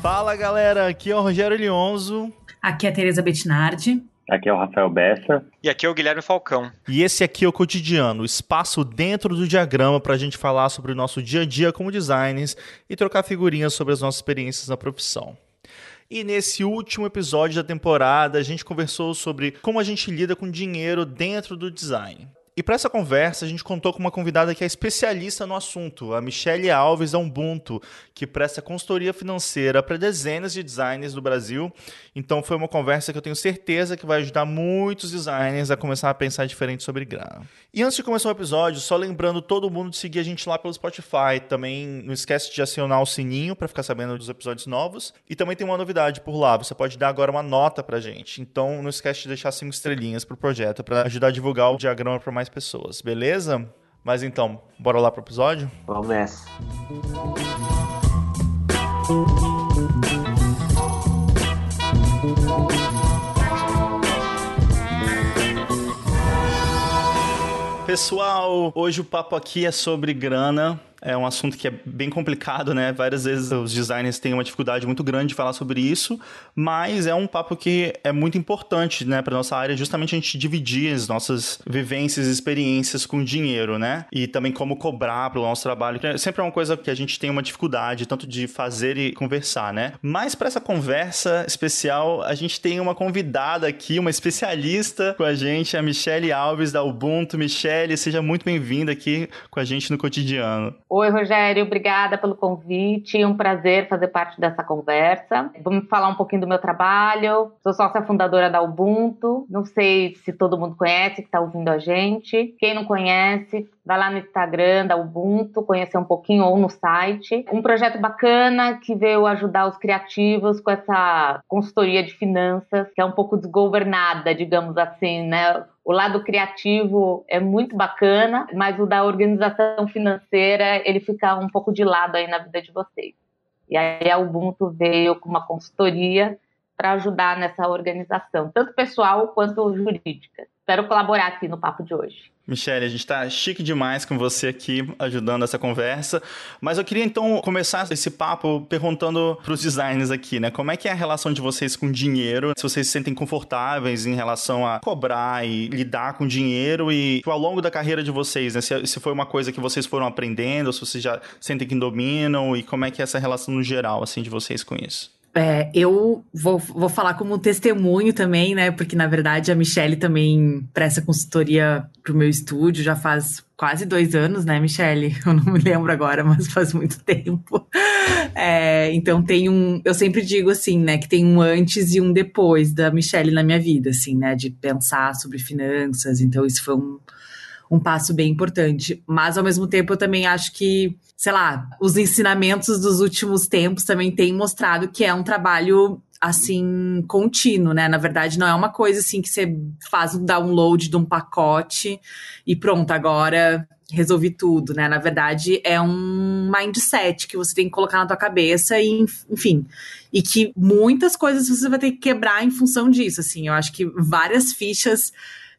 Fala galera, aqui é o Rogério Lionzo. Aqui é a Tereza Bettinardi. Aqui é o Rafael Bessa. E aqui é o Guilherme Falcão. E esse aqui é o Cotidiano, o espaço dentro do diagrama para a gente falar sobre o nosso dia a dia como designers e trocar figurinhas sobre as nossas experiências na profissão. E nesse último episódio da temporada, a gente conversou sobre como a gente lida com dinheiro dentro do design. E para essa conversa, a gente contou com uma convidada que é especialista no assunto, a Michelle Alves da Ubuntu, que presta consultoria financeira para dezenas de designers do Brasil. Então foi uma conversa que eu tenho certeza que vai ajudar muitos designers a começar a pensar diferente sobre grana. E antes de começar o episódio, só lembrando todo mundo de seguir a gente lá pelo Spotify. Também não esquece de acionar o sininho para ficar sabendo dos episódios novos. E também tem uma novidade por lá, você pode dar agora uma nota pra gente. Então não esquece de deixar cinco estrelinhas pro projeto para ajudar a divulgar o diagrama para mais mais pessoas, beleza? Mas então, bora lá pro episódio? Vamos nessa. Pessoal, hoje o papo aqui é sobre grana. É um assunto que é bem complicado, né? Várias vezes os designers têm uma dificuldade muito grande de falar sobre isso, mas é um papo que é muito importante, né, para nossa área, justamente a gente dividir as nossas vivências e experiências com dinheiro, né? E também como cobrar pelo nosso trabalho, que é sempre é uma coisa que a gente tem uma dificuldade tanto de fazer e conversar, né? Mas para essa conversa especial, a gente tem uma convidada aqui, uma especialista com a gente, a Michelle Alves da Ubuntu. Michelle, seja muito bem-vinda aqui com a gente no cotidiano. Oi, Rogério, obrigada pelo convite. Um prazer fazer parte dessa conversa. Vamos falar um pouquinho do meu trabalho. Sou sócia fundadora da Ubuntu. Não sei se todo mundo conhece que está ouvindo a gente. Quem não conhece, vai lá no Instagram da Ubuntu, conhecer um pouquinho ou no site. Um projeto bacana que veio ajudar os criativos com essa consultoria de finanças, que é um pouco desgovernada, digamos assim, né? O lado criativo é muito bacana, mas o da organização financeira, ele fica um pouco de lado aí na vida de vocês. E aí a Ubuntu veio com uma consultoria para ajudar nessa organização, tanto pessoal quanto jurídica. Espero colaborar aqui no papo de hoje. Michelle, a gente está chique demais com você aqui ajudando essa conversa, mas eu queria então começar esse papo perguntando para os designers aqui, né? Como é que é a relação de vocês com dinheiro? Se vocês se sentem confortáveis em relação a cobrar e lidar com dinheiro e ao longo da carreira de vocês, né? Se, se foi uma coisa que vocês foram aprendendo, se vocês já sentem que dominam e como é que é essa relação no geral, assim, de vocês com isso? É, eu vou, vou falar como testemunho também, né? Porque na verdade a Michelle também presta consultoria pro meu estúdio já faz quase dois anos, né, Michelle? Eu não me lembro agora, mas faz muito tempo. É, então tem um. Eu sempre digo assim, né, que tem um antes e um depois da Michelle na minha vida, assim, né? De pensar sobre finanças. Então, isso foi um, um passo bem importante. Mas ao mesmo tempo eu também acho que sei lá, os ensinamentos dos últimos tempos também têm mostrado que é um trabalho assim contínuo, né? Na verdade, não é uma coisa assim que você faz um download de um pacote e pronto, agora resolvi tudo, né? Na verdade, é um mindset que você tem que colocar na tua cabeça e, enfim, e que muitas coisas você vai ter que quebrar em função disso, assim. Eu acho que várias fichas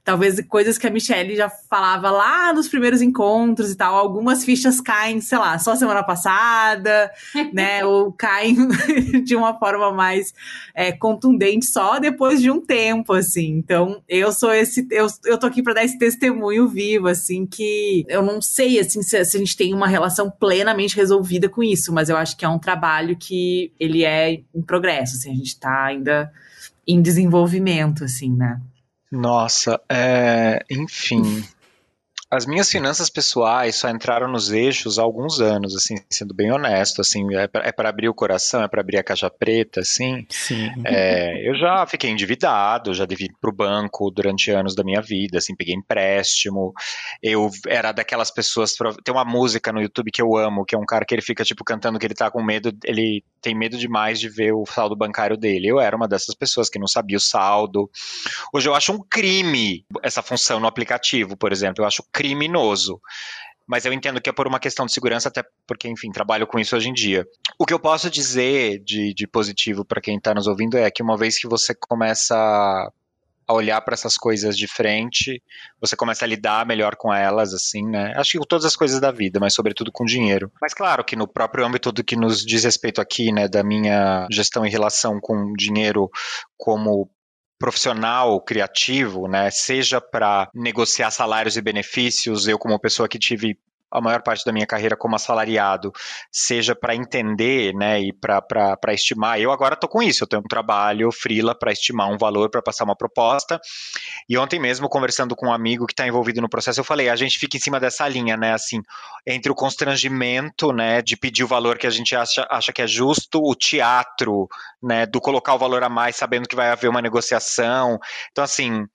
talvez coisas que a Michelle já falava lá nos primeiros encontros e tal, algumas fichas caem, sei lá, só semana passada, né? Ou caem de uma forma mais é, contundente só depois de um tempo, assim. Então, eu sou esse, eu, eu tô aqui para dar esse testemunho vivo, assim, que eu não sei, assim, se, se a gente tem uma relação plenamente resolvida com isso, mas eu acho que é um trabalho que ele é em progresso, assim, a gente tá ainda em desenvolvimento, assim, né? Nossa, é, enfim. As minhas finanças pessoais só entraram nos eixos há alguns anos, assim, sendo bem honesto, assim, é para é abrir o coração, é para abrir a caixa preta, assim. Sim. É, eu já fiquei endividado, já devi para o banco durante anos da minha vida, assim, peguei empréstimo. Eu era daquelas pessoas. Tem uma música no YouTube que eu amo, que é um cara que ele fica, tipo, cantando que ele tá com medo, ele tem medo demais de ver o saldo bancário dele. Eu era uma dessas pessoas que não sabia o saldo. Hoje eu acho um crime essa função no aplicativo, por exemplo. Eu acho crime criminoso. Mas eu entendo que é por uma questão de segurança, até porque, enfim, trabalho com isso hoje em dia. O que eu posso dizer de, de positivo para quem está nos ouvindo é que uma vez que você começa a olhar para essas coisas de frente, você começa a lidar melhor com elas, assim, né? Acho que com todas as coisas da vida, mas sobretudo com dinheiro. Mas claro que no próprio âmbito do que nos diz respeito aqui, né, da minha gestão em relação com dinheiro como profissional criativo, né, seja para negociar salários e benefícios, eu como pessoa que tive a maior parte da minha carreira como assalariado, seja para entender, né, e para estimar. Eu agora estou com isso, eu tenho um trabalho freela para estimar um valor, para passar uma proposta. E ontem mesmo, conversando com um amigo que está envolvido no processo, eu falei, a gente fica em cima dessa linha, né, assim, entre o constrangimento, né, de pedir o valor que a gente acha, acha que é justo, o teatro, né, do colocar o valor a mais sabendo que vai haver uma negociação. Então, assim,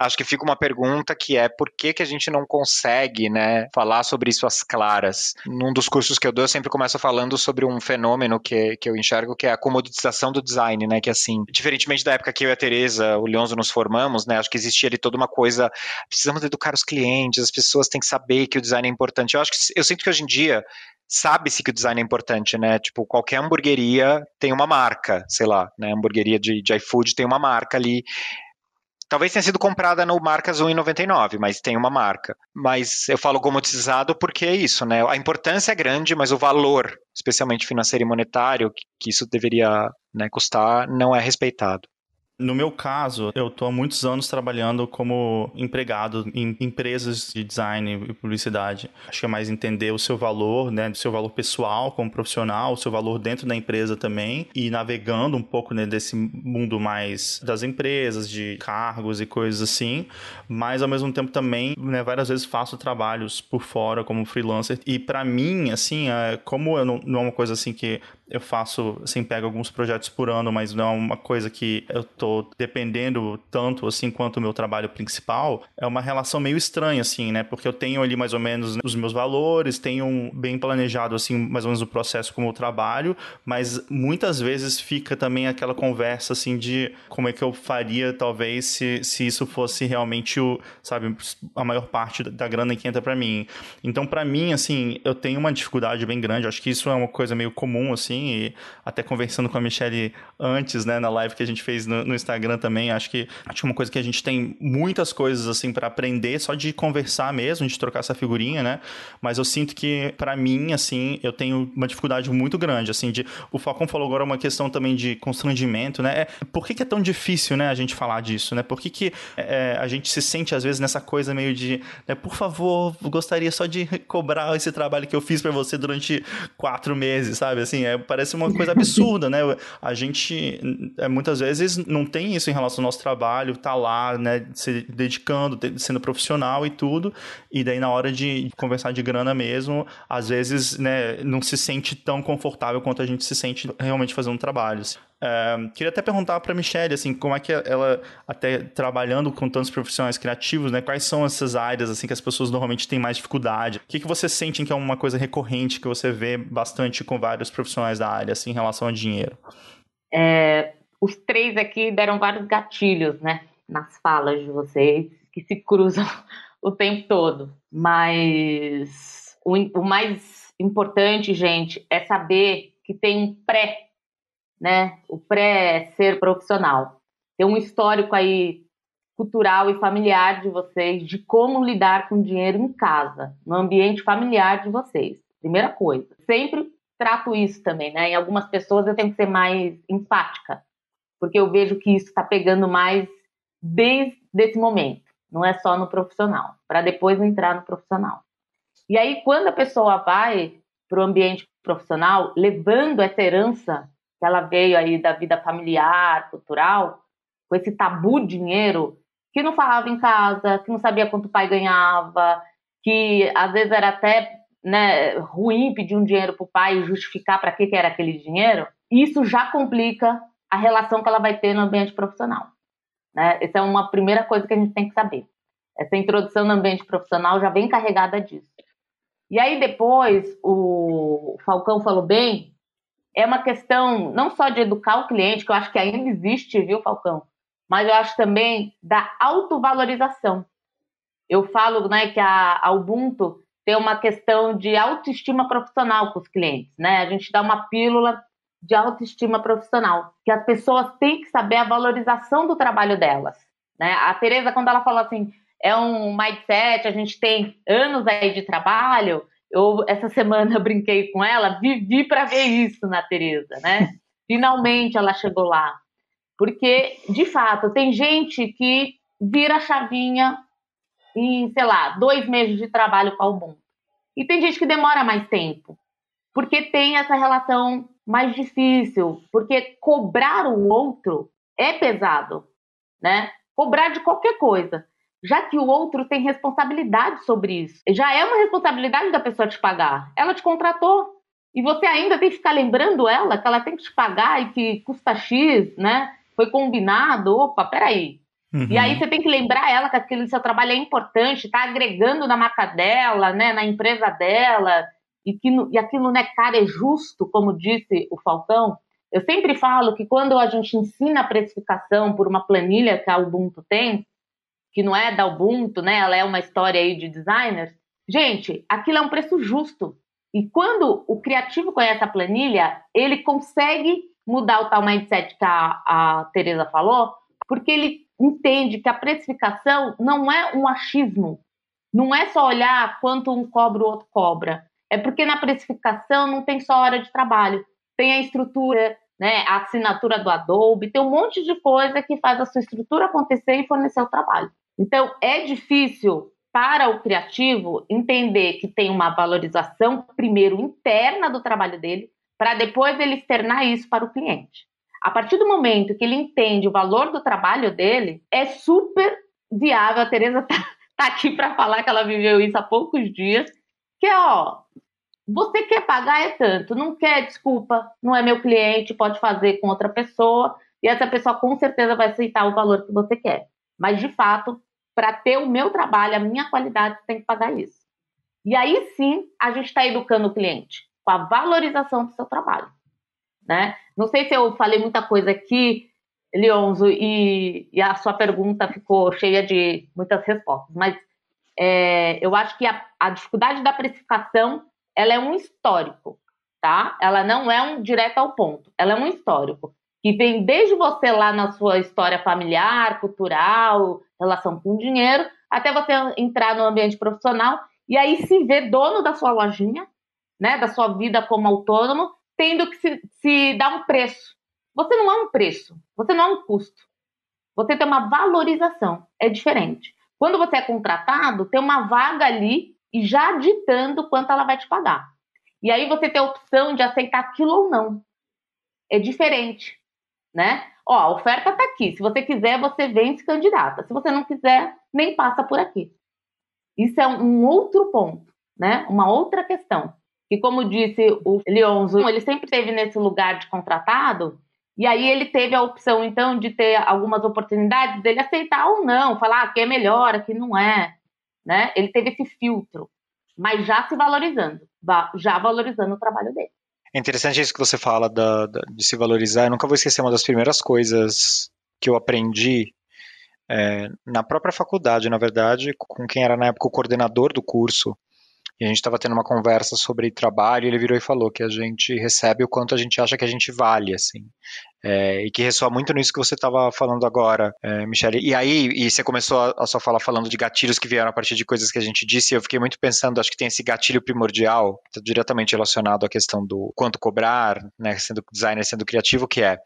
acho que fica uma pergunta que é por que, que a gente não consegue, né, falar sobre isso às claras? Num dos cursos que eu dou, eu sempre começo falando sobre um fenômeno que, que eu enxergo, que é a comoditização do design, né, que assim, diferentemente da época que eu e a Tereza, o Leonzo nos formamos, né, acho que existia ali toda uma coisa, precisamos educar os clientes, as pessoas têm que saber que o design é importante. Eu acho que, eu sinto que hoje em dia, sabe-se que o design é importante, né? Tipo, qualquer hamburgueria tem uma marca, sei lá, né? Hamburgueria de, de iFood tem uma marca ali. Talvez tenha sido comprada no Marcas 1,99, mas tem uma marca. Mas eu falo comoditizado porque é isso, né? A importância é grande, mas o valor, especialmente financeiro e monetário, que isso deveria né, custar, não é respeitado. No meu caso, eu estou há muitos anos trabalhando como empregado em empresas de design e publicidade. Acho que é mais entender o seu valor, né, o seu valor pessoal como profissional, o seu valor dentro da empresa também, e navegando um pouco né, desse mundo mais das empresas, de cargos e coisas assim, mas ao mesmo tempo também, né, várias vezes faço trabalhos por fora como freelancer. E para mim, assim, é, como eu não, não é uma coisa assim que eu faço, assim, pego alguns projetos por ano, mas não é uma coisa que eu tô dependendo tanto, assim, quanto o meu trabalho principal, é uma relação meio estranha, assim, né? Porque eu tenho ali mais ou menos os meus valores, tenho bem planejado, assim, mais ou menos o processo como eu trabalho, mas muitas vezes fica também aquela conversa, assim, de como é que eu faria, talvez, se, se isso fosse realmente o, sabe, a maior parte da grana que entra para mim. Então, para mim, assim, eu tenho uma dificuldade bem grande, acho que isso é uma coisa meio comum, assim, e até conversando com a Michelle antes, né, na live que a gente fez no, no Instagram também, acho que acho uma coisa que a gente tem muitas coisas assim para aprender só de conversar mesmo, de trocar essa figurinha, né? Mas eu sinto que para mim assim, eu tenho uma dificuldade muito grande assim de o Falcão falou agora uma questão também de constrangimento, né? É, por que, que, é tão difícil, né, a gente falar disso, né? Por que, que é, a gente se sente às vezes nessa coisa meio de, né, por favor, gostaria só de cobrar esse trabalho que eu fiz para você durante quatro meses, sabe? Assim, é, parece uma coisa absurda, né? A gente é, muitas vezes não tem isso em relação ao nosso trabalho, tá lá, né, se dedicando, sendo profissional e tudo, e daí na hora de conversar de grana mesmo, às vezes, né, não se sente tão confortável quanto a gente se sente realmente fazendo trabalhos. Queria até perguntar para Michelle, assim, como é que ela, até trabalhando com tantos profissionais criativos, né, quais são essas áreas, assim, que as pessoas normalmente têm mais dificuldade? O que, que você sente que é uma coisa recorrente que você vê bastante com vários profissionais da área, assim, em relação a dinheiro? É, os três aqui deram vários gatilhos, né, nas falas de vocês, que se cruzam o tempo todo. Mas o, o mais importante, gente, é saber que tem um pré né? O pré-ser profissional. Tem um histórico aí cultural e familiar de vocês de como lidar com dinheiro em casa, no ambiente familiar de vocês. Primeira coisa. Sempre trato isso também, né? Em algumas pessoas eu tenho que ser mais empática, porque eu vejo que isso está pegando mais desde esse momento, não é só no profissional, para depois entrar no profissional. E aí, quando a pessoa vai para o ambiente profissional, levando essa herança que ela veio aí da vida familiar, cultural, com esse tabu dinheiro, que não falava em casa, que não sabia quanto o pai ganhava, que às vezes era até né, ruim pedir um dinheiro para o pai e justificar para que, que era aquele dinheiro, isso já complica a relação que ela vai ter no ambiente profissional. Né? Essa é uma primeira coisa que a gente tem que saber. Essa introdução no ambiente profissional já vem carregada disso. E aí depois, o Falcão falou bem, é uma questão não só de educar o cliente, que eu acho que ainda existe, viu, Falcão? Mas eu acho também da autovalorização. Eu falo né, que a, a Ubuntu tem uma questão de autoestima profissional com os clientes, né? A gente dá uma pílula de autoestima profissional, que as pessoas têm que saber a valorização do trabalho delas, né? A Tereza, quando ela falou assim, é um mindset, a gente tem anos aí de trabalho, eu essa semana eu brinquei com ela, vivi para ver isso na Tereza, né? Finalmente ela chegou lá. Porque, de fato, tem gente que vira a chavinha em, sei lá, dois meses de trabalho com o. E tem gente que demora mais tempo, porque tem essa relação mais difícil, porque cobrar o outro é pesado, né? Cobrar de qualquer coisa, já que o outro tem responsabilidade sobre isso. Já é uma responsabilidade da pessoa te pagar. Ela te contratou e você ainda tem que ficar lembrando ela que ela tem que te pagar e que custa X, né? Foi combinado. Opa, peraí. Uhum. E aí você tem que lembrar ela que aquele seu trabalho é importante, está agregando na marca dela, né, na empresa dela, e que e aquilo, né, cara, é justo, como disse o Falcão. Eu sempre falo que quando a gente ensina a precificação por uma planilha que a Ubuntu tem, que não é da Ubuntu, né, ela é uma história aí de designers, gente, aquilo é um preço justo. E quando o criativo conhece a planilha, ele consegue mudar o tal mindset que a, a Tereza falou, porque ele entende que a precificação não é um achismo, não é só olhar quanto um cobra o outro cobra. É porque na precificação não tem só hora de trabalho, tem a estrutura, né, a assinatura do Adobe, tem um monte de coisa que faz a sua estrutura acontecer e fornecer o trabalho. Então é difícil para o criativo entender que tem uma valorização primeiro interna do trabalho dele, para depois ele externar isso para o cliente. A partir do momento que ele entende o valor do trabalho dele, é super viável. A Tereza tá, tá aqui para falar que ela viveu isso há poucos dias. Que é, ó, você quer pagar é tanto, não quer, desculpa, não é meu cliente, pode fazer com outra pessoa, e essa pessoa com certeza vai aceitar o valor que você quer. Mas, de fato, para ter o meu trabalho, a minha qualidade, você tem que pagar isso. E aí sim, a gente está educando o cliente com a valorização do seu trabalho né? Não sei se eu falei muita coisa aqui, Leonzo, e, e a sua pergunta ficou cheia de muitas respostas, mas é, eu acho que a, a, dificuldade da precificação ela é um histórico, tá? Ela não é um direto ao ponto, ela é um histórico que vem desde você lá na sua história familiar, cultural, relação com o dinheiro, até você entrar no ambiente profissional e aí se ver dono da sua lojinha, né, da sua vida como autônomo tendo que se, se dar um preço. Você não é um preço, você não é um custo. Você tem uma valorização, é diferente. Quando você é contratado, tem uma vaga ali e já ditando quanto ela vai te pagar. E aí você tem a opção de aceitar aquilo ou não. É diferente, né? Ó, a oferta tá aqui. Se você quiser, você vem se candidata. Se você não quiser, nem passa por aqui. Isso é um outro ponto, né? Uma outra questão. E como disse o Leonzo, ele sempre esteve nesse lugar de contratado, e aí ele teve a opção, então, de ter algumas oportunidades dele aceitar ou não, falar que é melhor, aqui não é. Né? Ele teve esse filtro, mas já se valorizando, já valorizando o trabalho dele. É interessante isso que você fala da, da, de se valorizar. Eu nunca vou esquecer uma das primeiras coisas que eu aprendi é, na própria faculdade, na verdade, com quem era na época o coordenador do curso. E a gente estava tendo uma conversa sobre trabalho, e ele virou e falou que a gente recebe o quanto a gente acha que a gente vale, assim. É, e que ressoa muito nisso que você estava falando agora, é, Michele. E aí, e você começou a, a sua fala falando de gatilhos que vieram a partir de coisas que a gente disse, e eu fiquei muito pensando, acho que tem esse gatilho primordial, tá diretamente relacionado à questão do quanto cobrar, né, sendo designer, sendo criativo, que é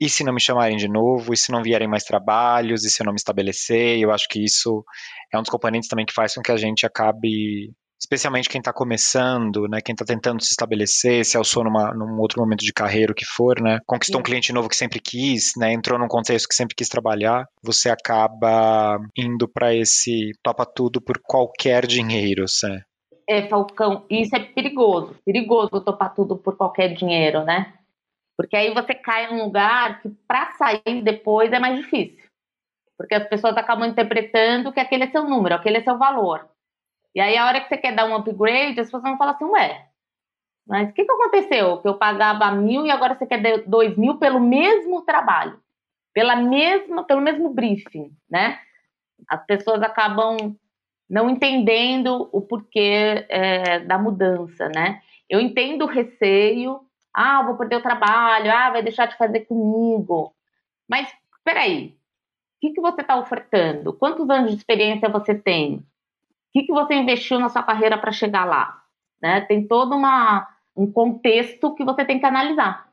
e se não me chamarem de novo, e se não vierem mais trabalhos, e se eu não me estabelecer, eu acho que isso é um dos componentes também que faz com que a gente acabe especialmente quem está começando, né, quem está tentando se estabelecer, se alçou numa, num outro momento de carreira, o que for, né, conquistou Sim. um cliente novo que sempre quis, né, entrou num contexto que sempre quis trabalhar, você acaba indo para esse topa tudo por qualquer dinheiro, né? É, Falcão, isso é perigoso, perigoso topar tudo por qualquer dinheiro, né? Porque aí você cai num lugar que para sair depois é mais difícil. Porque as pessoas acabam interpretando que aquele é seu número, aquele é seu valor. E aí, a hora que você quer dar um upgrade, as pessoas vão falar assim, ué, mas o que, que aconteceu? Que eu pagava mil e agora você quer dois mil pelo mesmo trabalho, pela mesma, pelo mesmo briefing, né? As pessoas acabam não entendendo o porquê é, da mudança, né? Eu entendo o receio, ah, vou perder o trabalho, ah, vai deixar de fazer comigo. Mas, peraí, o que, que você está ofertando? Quantos anos de experiência você tem? Que, que você investiu na sua carreira para chegar lá? Né? Tem todo uma, um contexto que você tem que analisar,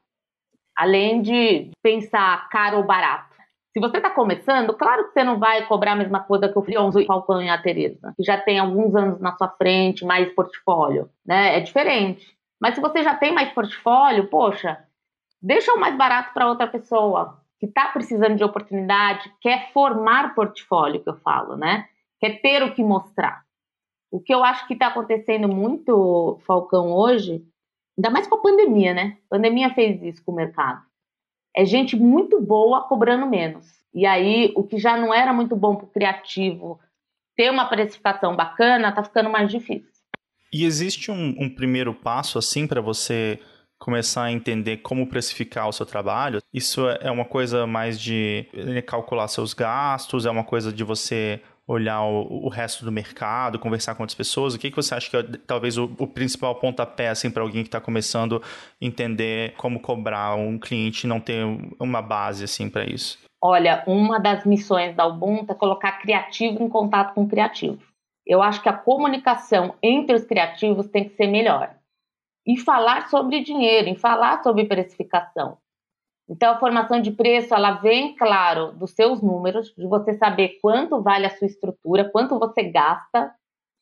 além de pensar caro ou barato. Se você está começando, claro que você não vai cobrar a mesma coisa que o Frionzo, o Falcão e a Tereza, que já tem alguns anos na sua frente, mais portfólio, né? É diferente. Mas se você já tem mais portfólio, poxa, deixa o mais barato para outra pessoa que está precisando de oportunidade, quer formar portfólio, que eu falo, né? Quer ter o que mostrar. O que eu acho que está acontecendo muito, Falcão, hoje, ainda mais com a pandemia, né? A pandemia fez isso com o mercado. É gente muito boa cobrando menos. E aí, o que já não era muito bom para o criativo ter uma precificação bacana, está ficando mais difícil. E existe um, um primeiro passo, assim, para você começar a entender como precificar o seu trabalho? Isso é uma coisa mais de calcular seus gastos, é uma coisa de você olhar o, o, resto do mercado, conversar com outras pessoas? O que, que você acha que é talvez o, o principal pontapé assim, para alguém que está começando a entender como cobrar um cliente e não ter uma base assim para isso? Olha, uma das missões da Ubuntu é colocar criativo em contato com criativo. Eu acho que a comunicação entre os criativos tem que ser melhor. E falar sobre dinheiro, em falar sobre precificação. Então, a formação de preço, ela vem, claro, dos seus números, de você saber quanto vale a sua estrutura, quanto você gasta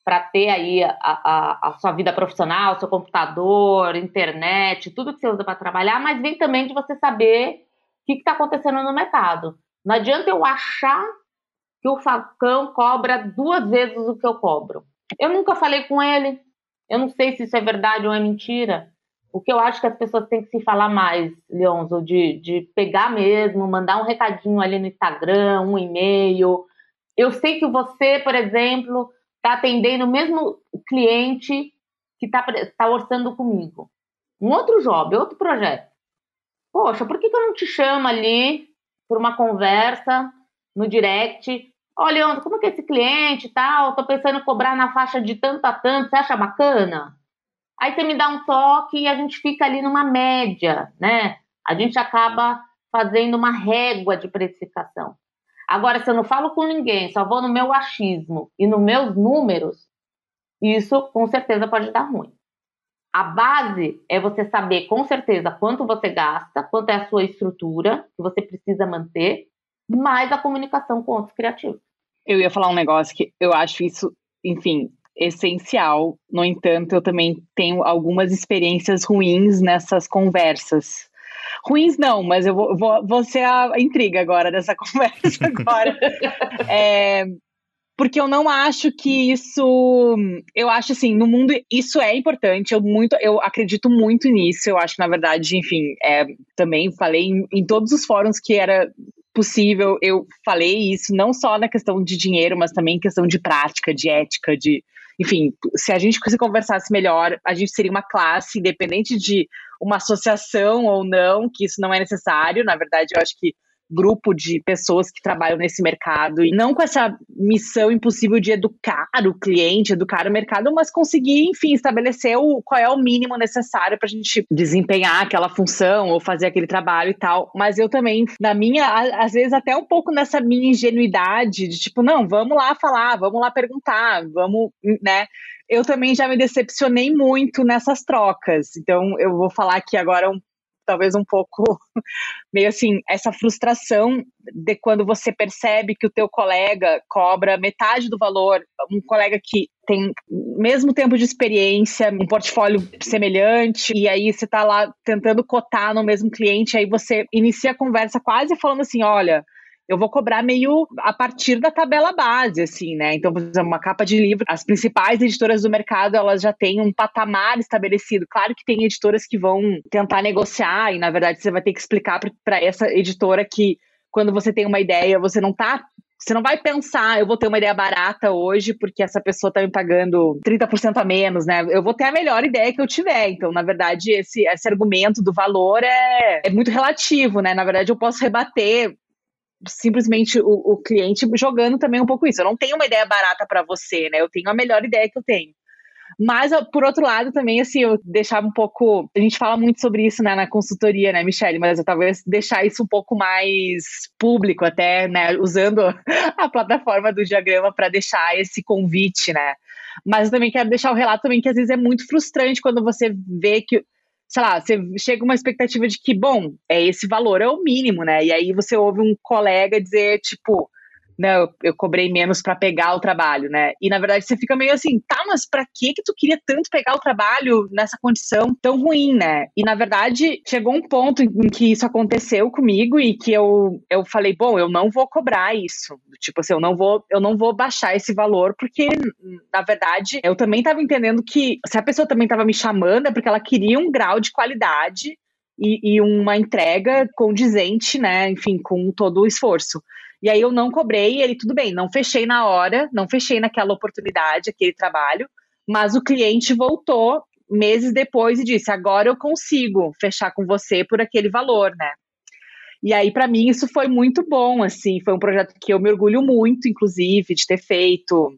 para ter aí a, a, a, sua vida profissional, seu computador, internet, tudo que você usa para trabalhar, mas vem também de você saber o que está acontecendo no mercado. Não adianta eu achar que o Falcão cobra duas vezes o que eu cobro. Eu nunca falei com ele, eu não sei se isso é verdade ou é mentira. O que eu acho que as pessoas têm que se falar mais, Leonzo, de, de pegar mesmo, mandar um recadinho ali no Instagram, um e-mail. Eu sei que você, por exemplo, está atendendo o mesmo cliente que está tá orçando comigo. Um outro job, outro projeto. Poxa, por que, que eu não te chamo ali por uma conversa no direct? Olha, Leandro, como é que é esse cliente e tal? Estou pensando em cobrar na faixa de tanto a tanto, você acha bacana? Aí você me dá um toque e a gente fica ali numa média, né? A gente acaba fazendo uma régua de precificação. Agora, se eu não falo com ninguém, só vou no meu achismo e nos meus números, isso com certeza pode dar ruim. A base é você saber com certeza quanto você gasta, quanto é a sua estrutura que você precisa manter, mais a comunicação com outros criativos. Eu ia falar um negócio que eu acho isso, enfim, essencial. No entanto, eu também tenho algumas experiências ruins nessas conversas. Ruins não, mas eu vou, vou, vou ser a intriga agora dessa conversa agora. é, porque eu não acho que isso. Eu acho assim, no mundo isso é importante. Eu muito, eu acredito muito nisso. Eu acho que na verdade, enfim, é, também falei em, em todos os fóruns que era possível. Eu falei isso não só na questão de dinheiro, mas também em questão de prática, de ética, de enfim, se a gente se conversasse melhor, a gente seria uma classe, independente de uma associação ou não, que isso não é necessário. Na verdade, eu acho que grupo de pessoas que trabalham nesse mercado e não com essa missão impossível de educar o cliente, educar o mercado, mas conseguir, enfim, estabelecer o, qual é o mínimo necessário para a gente desempenhar aquela função ou fazer aquele trabalho e tal. Mas eu também, na minha, às vezes até um pouco nessa minha ingenuidade de tipo, não, vamos lá falar, vamos lá perguntar, vamos, né? eu também já me decepcionei muito nessas trocas. Então, eu vou falar aqui agora um talvez um pouco meio assim, essa frustração de quando você percebe que o teu colega cobra metade do valor, um colega que tem mesmo tempo de experiência, um portfólio semelhante, e aí você está lá tentando cotar no mesmo cliente, aí você inicia a conversa quase falando assim: olha, eu vou cobrar meio a partir da tabela base, assim, né? Então, por exemplo, uma capa de livro, as principais editoras do mercado, elas já têm um patamar estabelecido. Claro que tem editoras que vão tentar negociar, e na verdade você vai ter que explicar para essa editora que quando você tem uma ideia, você não tá você não vai pensar, eu vou ter uma ideia barata hoje porque essa pessoa está me pagando 30% a menos, né? Eu vou ter a melhor ideia que eu tiver. Então, na verdade, esse, esse argumento do valor é, é muito relativo, né? Na verdade, eu posso rebater simplesmente o, o cliente jogando também um pouco isso. Eu não tenho uma ideia barata para você, né? Eu tenho a melhor ideia que eu tenho. Mas, por outro lado, também, assim, eu deixava um pouco. A gente fala muito sobre isso né, na consultoria, né, Michelle? Mas eu talvez deixar isso um pouco mais público, até, né? Usando a plataforma do diagrama para deixar esse convite, né? Mas eu também quero deixar o relato também que às vezes é muito frustrante quando você vê que sei lá, você chega uma expectativa de que, bom, é esse valor é o mínimo, né? E aí você ouve um colega dizer, tipo, não, eu, eu cobrei menos para pegar o trabalho, né? E na verdade você fica meio assim, tá, mas para que que tu queria tanto pegar o trabalho nessa condição tão ruim, né? E na verdade chegou um ponto em que isso aconteceu comigo e que eu, eu falei, bom, eu não vou cobrar isso. Tipo assim, eu não vou eu não vou baixar esse valor porque na verdade eu também estava entendendo que se a pessoa também estava me chamando é porque ela queria um grau de qualidade e, e, uma entrega condizente, né? Enfim, com todo o esforço. E aí eu não cobrei, ele, tudo bem, não fechei na hora, não fechei naquela oportunidade, aquele trabalho, mas o cliente voltou meses depois e disse: agora eu consigo fechar com você por aquele valor, né? E aí, para mim, isso foi muito bom, assim, foi um projeto que eu me orgulho muito, inclusive, de ter feito.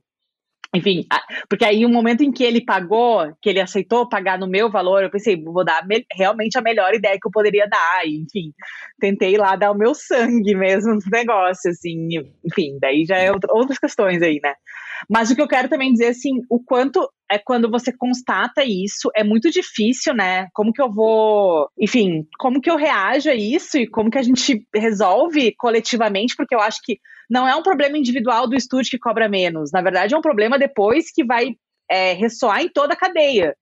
Enfim, porque aí o momento em que ele pagou, que ele aceitou pagar no meu valor, eu pensei, vou dar realmente a melhor ideia que eu poderia dar. E, enfim, tentei lá dar o meu sangue mesmo no negócio, assim. Enfim, daí já é outras questões aí, né? Mas o que eu quero também dizer, assim, o quanto é quando você constata isso, é muito difícil, né? Como que eu vou, enfim, como que eu reajo a isso e como que a gente resolve coletivamente, porque eu acho que não é um problema individual do estúdio que cobra menos. Na verdade, é um problema depois que vai é, ressoar em toda a cadeia.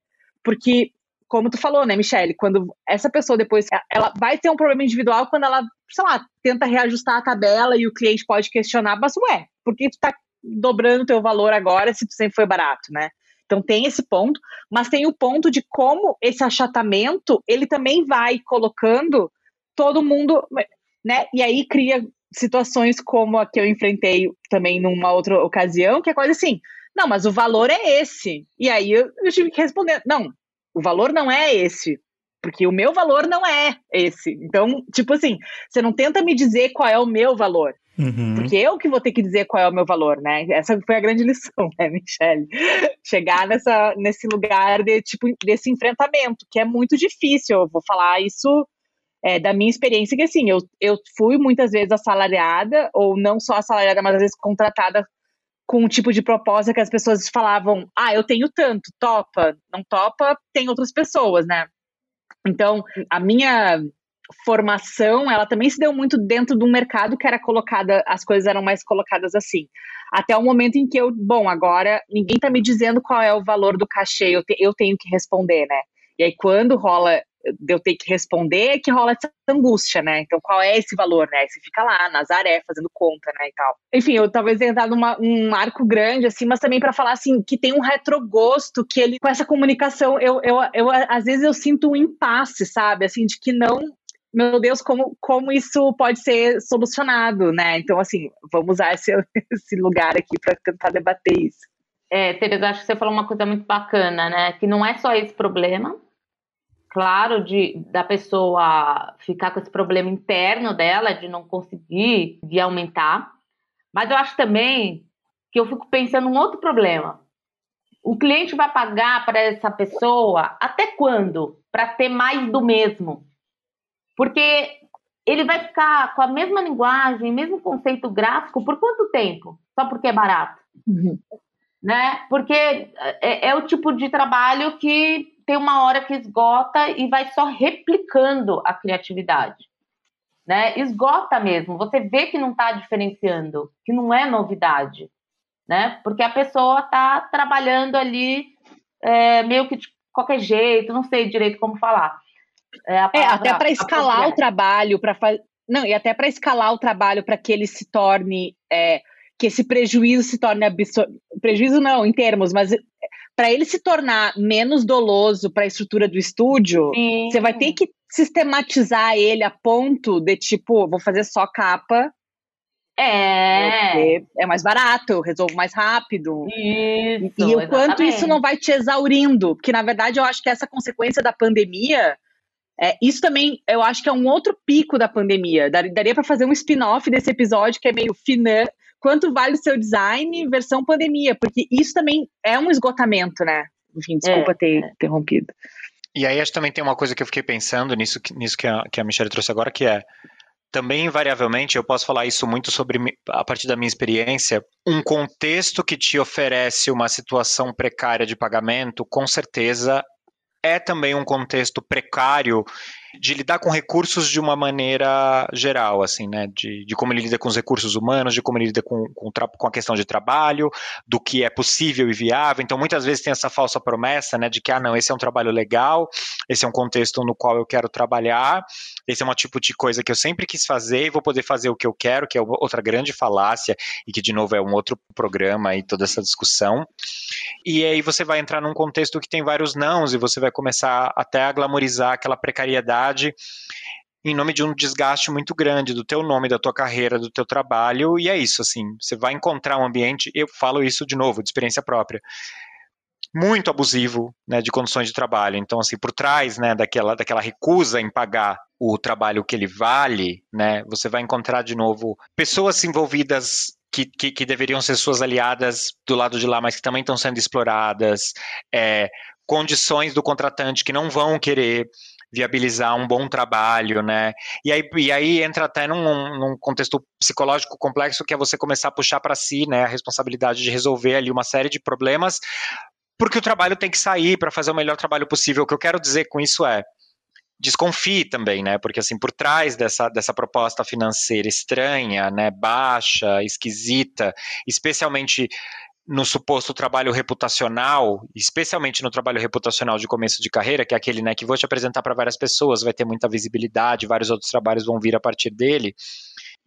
Porque, como tu falou, né, Michelle, quando essa pessoa depois. Ela vai ter um problema individual quando ela, sei lá, tenta reajustar a tabela e o cliente pode questionar, mas ué, por que tu tá dobrando o teu valor agora se tu sempre foi barato, né? Então tem esse ponto, mas tem o ponto de como esse achatamento ele também vai colocando todo mundo, né? E aí cria situações como a que eu enfrentei também numa outra ocasião, que é quase assim, não, mas o valor é esse. E aí eu, eu tive que responder, não, o valor não é esse, porque o meu valor não é esse. Então, tipo assim, você não tenta me dizer qual é o meu valor. Uhum. Porque eu que vou ter que dizer qual é o meu valor, né? Essa foi a grande lição, né, Michelle? Chegar nessa, nesse lugar de, tipo, desse enfrentamento, que é muito difícil. Eu vou falar isso é, da minha experiência, que assim, eu, eu fui muitas vezes assalariada, ou não só assalariada, mas às vezes contratada com um tipo de proposta que as pessoas falavam, ah, eu tenho tanto, topa, não topa, tem outras pessoas, né? Então, a minha formação, ela também se deu muito dentro de um mercado que era colocada, as coisas eram mais colocadas assim. Até o momento em que eu, bom, agora ninguém tá me dizendo qual é o valor do cachê, eu, te, eu tenho que responder, né? E aí, quando rola de eu ter que responder, que rola essa angústia, né? Então, qual é esse valor, né? você fica lá, Nazaré, fazendo conta, né, e tal. Enfim, eu talvez tenha dado uma, um marco grande, assim, mas também para falar, assim, que tem um retrogosto, que ele, com essa comunicação, eu, eu, eu, às vezes eu sinto um impasse, sabe? Assim, de que não meu Deus, como, como isso pode ser solucionado, né? Então, assim, vamos usar esse, esse lugar aqui para tentar debater isso. É, Teresa, acho que você falou uma coisa muito bacana, né? Que não é só esse problema, claro, de da pessoa ficar com esse problema interno dela, de não conseguir de aumentar, mas eu acho também que eu fico pensando um outro problema. O cliente vai pagar para essa pessoa até quando? Para ter mais do mesmo. Porque ele vai ficar com a mesma linguagem, mesmo conceito gráfico por quanto tempo? Só porque é barato. Uhum. Né? Porque é, é, o tipo de trabalho que tem uma hora que esgota e vai só replicando a criatividade. Né? Esgota mesmo. Você vê que não está diferenciando, que não é novidade. né? Porque a pessoa está trabalhando ali é, meio que de qualquer jeito, não sei direito como falar. É, é até para escalar o trabalho, para fazer. Não, e até para escalar o trabalho para que ele se torne. É, que esse prejuízo se torne absurdo. Prejuízo não, em termos, mas é, para ele se tornar menos doloso para a estrutura do estúdio, Sim. você vai ter que sistematizar ele a ponto de tipo, vou fazer só capa. É. É mais barato, eu resolvo mais rápido. Isso, e o quanto isso não vai te exaurindo. Porque, na verdade, eu acho que essa consequência da pandemia é, isso também, eu acho que é um outro pico da pandemia. Daria para fazer um spin-off desse episódio que é meio finan. Quanto vale o seu design versão pandemia? Porque isso também é um esgotamento, né? Enfim, desculpa é, ter é. interrompido. E aí acho que também tem uma coisa que eu fiquei pensando nisso, nisso que, a, que a Michelle trouxe agora, que é também invariavelmente eu posso falar isso muito sobre a partir da minha experiência, um contexto que te oferece uma situação precária de pagamento, com certeza é também um contexto precário de lidar com recursos de uma maneira geral, assim, né? De, de como ele lida com os recursos humanos, de como ele lida com, com, com, a questão de trabalho, do que é possível e viável. Então, muitas vezes tem essa falsa promessa, né? De que, ah, não, esse é um trabalho legal, esse é um contexto no qual eu quero trabalhar, esse é um tipo de coisa que eu sempre quis fazer e vou poder fazer o que eu quero, que é outra grande falácia, e que, de novo, é um outro programa e toda essa discussão. E aí você vai entrar num contexto que tem vários nãos e você vai começar até a glamorizar aquela precariedade em nome de um desgaste muito grande do teu nome, da tua carreira, do teu trabalho, e é isso, assim, você vai encontrar um ambiente, eu falo isso de novo, de experiência própria, muito abusivo, né, de condições de trabalho, então, assim, por trás, né, daquela, daquela recusa em pagar o trabalho que ele vale, né, você vai encontrar de novo pessoas envolvidas que, que, que, deveriam ser suas aliadas do lado de lá, mas que também estão sendo exploradas, é, condições do contratante que não vão querer viabilizar um bom trabalho, né? E aí, e aí entra até num, num contexto psicológico complexo que é você começar a puxar para si, né, a responsabilidade de resolver ali uma série de problemas, porque o trabalho tem que sair para fazer o melhor trabalho possível. O que eu quero dizer com isso é desconfie também, né? Porque assim, por trás dessa, dessa proposta financeira estranha, né, baixa, esquisita, especialmente no suposto trabalho reputacional, especialmente no trabalho reputacional de começo de carreira, que é aquele né, que vou te apresentar para várias pessoas, vai ter muita visibilidade, vários outros trabalhos vão vir a partir dele,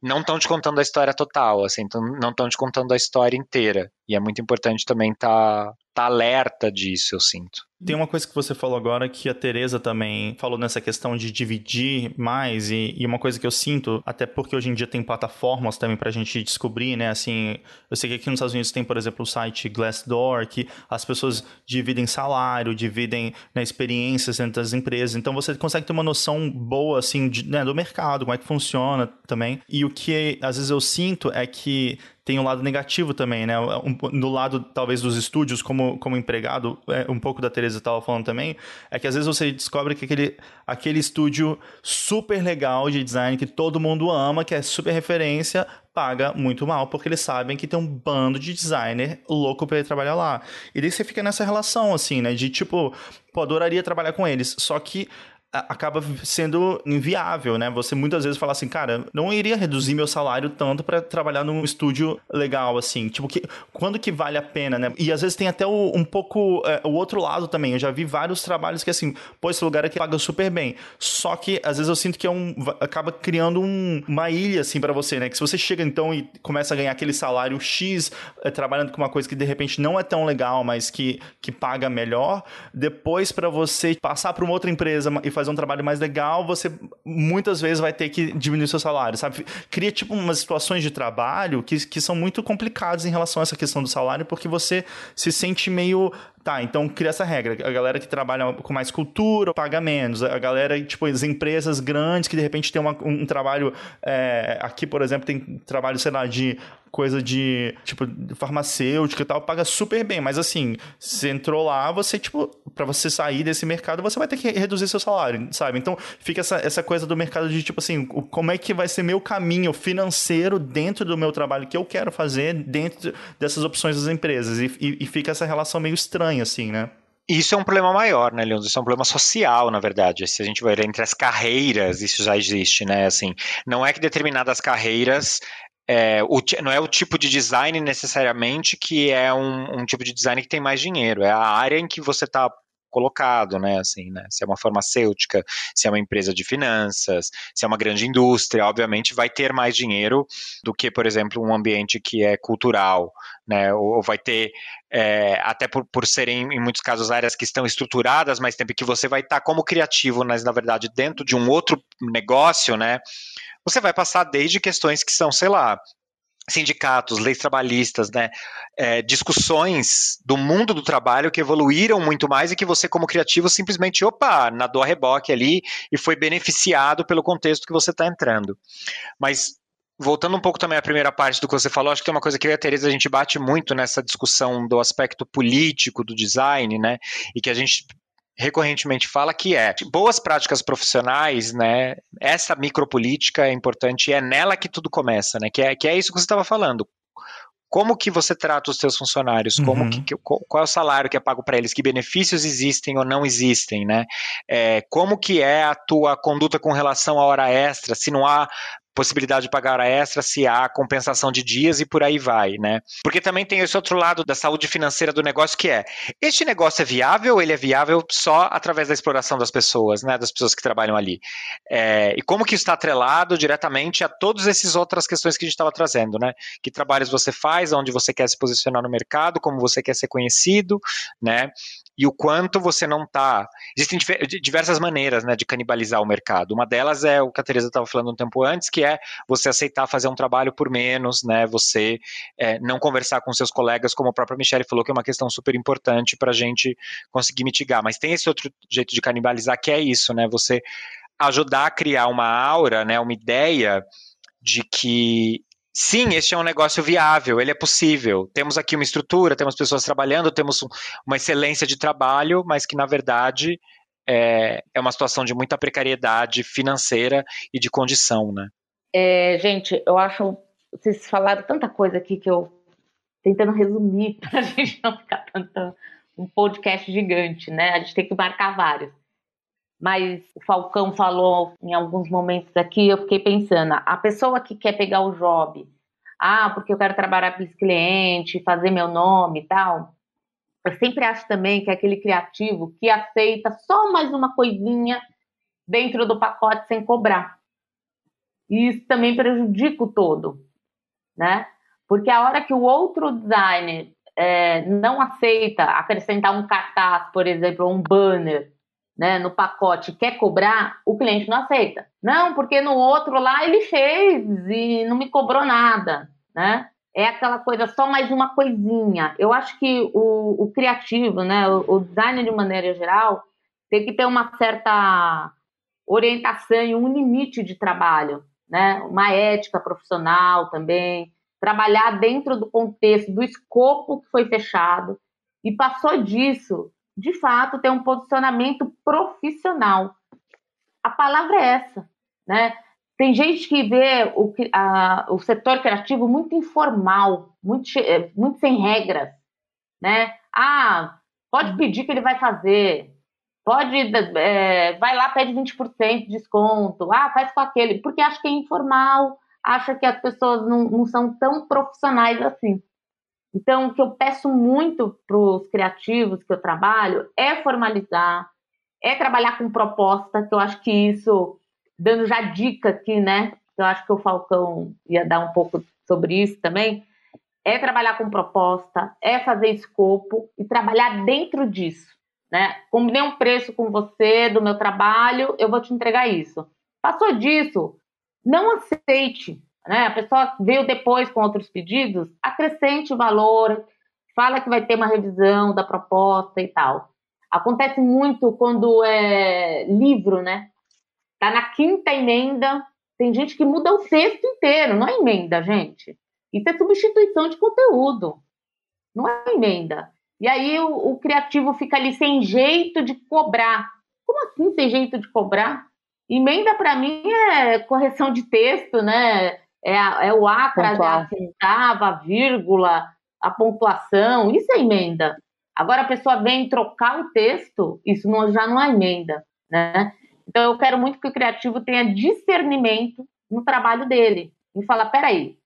não estão te contando a história total, assim, não estão te contando a história inteira. E é muito importante também estar tá, tá alerta disso, eu sinto. Tem uma coisa que você falou agora que a Tereza também falou nessa questão de dividir mais e, e, uma coisa que eu sinto, até porque hoje em dia tem plataformas também pra gente descobrir, né? Assim, eu sei que aqui nos Estados Unidos tem, por exemplo, o site Glassdoor, que as pessoas dividem salário, dividem né, experiências entre as empresas, então você consegue ter uma noção boa, assim, de, né, do mercado, como é que funciona também. E o que às vezes eu sinto é que tem um lado negativo também, né? Um, no lado, talvez, dos estúdios, como, como empregado, é, um pouco da Teresa estava falando também, é que às vezes você descobre que aquele, aquele estúdio super legal de design que todo mundo ama, que é super referência, paga muito mal, porque eles sabem que tem um bando de designer louco para trabalhar lá. E daí você fica nessa relação, assim, né? De tipo, pô, adoraria trabalhar com eles. Só que acaba sendo inviável, né? Você muitas vezes fala assim, cara, não iria reduzir meu salário tanto para trabalhar num estúdio legal, assim. Tipo, que, quando que vale a pena, né? E às vezes tem até o, um pouco é, o outro lado também. Eu já vi vários trabalhos que, assim, pô, esse lugar aqui paga super bem. Só que às vezes eu sinto que é um. acaba criando um, uma ilha, assim, para você, né? Que se você chega então e começa a ganhar aquele salário X é, trabalhando com uma coisa que de repente não é tão legal, mas que, que paga melhor, depois para você passar para uma outra empresa e fazer um trabalho mais legal, você muitas vezes vai ter que diminuir seu salário, sabe? Cria, tipo, umas situações de trabalho que, que são muito complicadas em relação a essa questão do salário, porque você se sente meio Tá, então cria essa regra. A galera que trabalha com mais cultura paga menos. A galera, tipo, as empresas grandes que de repente tem uma, um, trabalho. É, aqui, por exemplo, tem trabalho, sei lá, de coisa de, tipo, farmacêutica e tal, paga super bem. Mas assim, você entrou lá, você, tipo, para você sair desse mercado, você vai ter que reduzir seu salário, sabe? Então fica essa, essa coisa do mercado de, tipo assim, como é que vai ser meu caminho financeiro dentro do meu trabalho que eu quero fazer dentro dessas opções das empresas. E, e, e fica essa relação meio estranha, assim, né? Isso é um problema maior, né, Leandro? Isso é um problema social, na verdade. Se a gente vai entre as carreiras, isso já existe, né? Assim, não é que determinadas carreiras é, o, não é o tipo de design necessariamente que é um, um, tipo de design que tem mais dinheiro, é a área em que você está colocado, né, assim, né, se é uma farmacêutica, se é uma empresa de finanças, se é uma grande indústria, obviamente vai ter mais dinheiro do que, por exemplo, um ambiente que é cultural, né, ou vai ter, é, até por, por serem, em muitos casos, áreas que estão estruturadas, mas tempo que você vai estar como criativo, mas na verdade dentro de um outro negócio, né, você vai passar desde questões que são, sei lá, sindicatos, leis trabalhistas, né, é, discussões do mundo do trabalho que evoluíram muito mais e que você, como criativo, simplesmente, opa, nadou a reboque ali e foi beneficiado pelo contexto que você está entrando. Mas voltando um pouco também à primeira parte do que você falou, acho que tem uma coisa que eu e a Teresa a gente bate muito nessa discussão do aspecto político do design, né? E que a gente recorrentemente fala que é boas práticas profissionais, né? Essa micropolítica é importante e é nela que tudo começa, né? Que é, que é isso que você estava falando. Como que você trata os seus funcionários? Como uhum. que, qual é o salário que é pago para eles? Que benefícios existem ou não existem, né? É, como que é a tua conduta com relação à hora extra? Se não há possibilidade de pagar hora extra, se há compensação de dias e por aí vai, né? Porque também tem esse outro lado da saúde financeira do negócio que é, este negócio é viável, ele é viável só através da exploração das pessoas, né, das pessoas que trabalham ali. É, e como que isso está atrelado diretamente a todas essas outras questões que a gente estava trazendo, né? Que trabalhos você faz, onde você quer se posicionar no mercado, como você quer ser conhecido, né? E o quanto você não está. Existem diversas maneiras né, de canibalizar o mercado. Uma delas é o que a Teresa estava falando um tempo antes, que é você aceitar fazer um trabalho por menos, né, você é, não conversar com seus colegas, como a própria Michelle falou, que é uma questão super importante para a gente conseguir mitigar. Mas tem esse outro jeito de canibalizar que é isso, né? Você ajudar a criar uma aura, né, uma ideia de que sim, este é um negócio viável, ele é possível. Temos aqui uma estrutura, temos pessoas trabalhando, temos uma excelência de trabalho, mas que, na verdade, é, é uma situação de muita precariedade financeira e de condição, né? É, gente, eu acho. Vocês falaram tanta coisa aqui que eu. Tentando resumir, para a gente não ficar tanto. Um podcast gigante, né? A gente tem que marcar vários mas o Falcão falou em alguns momentos aqui, eu fiquei pensando, a pessoa que quer pegar o job, ah, porque eu quero trabalhar para esse cliente, fazer meu nome e tal, eu sempre acho também que é aquele criativo que aceita só mais uma coisinha dentro do pacote sem cobrar. E isso também prejudica o todo, né? Porque a hora que o outro designer é, não aceita acrescentar um cartaz, por exemplo, ou um banner, né, no pacote quer cobrar, o cliente não aceita. Não, porque no outro lá ele fez e não me cobrou nada, né? É aquela coisa, só mais uma coisinha. Eu acho que o, o criativo, né, o, o design de maneira geral, tem que ter uma certa orientação e um limite de trabalho, né? Uma ética profissional também, trabalhar dentro do contexto, do escopo que foi fechado. E passou disso, de fato, ter um posicionamento profissional. A palavra é essa, né? Tem gente que vê o, a, o setor criativo muito informal, muito, é, muito sem regras, né? Ah, pode pedir que ele vai fazer, pode, é, vai lá, pede 20% de desconto, ah, faz com aquele, porque acha que é informal, acha que as pessoas não, não são tão profissionais assim. Então, o que eu peço muito para os criativos que eu trabalho é formalizar, é trabalhar com proposta, que eu acho que isso, dando já dica aqui, né? Eu acho que o Falcão ia dar um pouco sobre isso também. É trabalhar com proposta, é fazer escopo e trabalhar dentro disso. Né? Combinei um preço com você do meu trabalho, eu vou te entregar isso. Passou disso, não aceite né? A pessoa veio depois com outros pedidos, acrescente valor, fala que vai ter uma revisão da proposta e tal. Acontece muito quando é livro, né? Tá na quinta emenda, tem gente que muda o texto inteiro, não é emenda, gente. Isso é substituição de conteúdo, não é emenda. E aí o, o criativo fica ali sem jeito de cobrar. Como assim sem jeito de cobrar? Emenda para mim é correção de texto, né? É, é o A para a vírgula, a pontuação, isso é emenda. Agora a pessoa vem trocar o texto, isso não, já não é emenda, né? Então eu quero muito que o criativo tenha discernimento no trabalho dele e falar, peraí,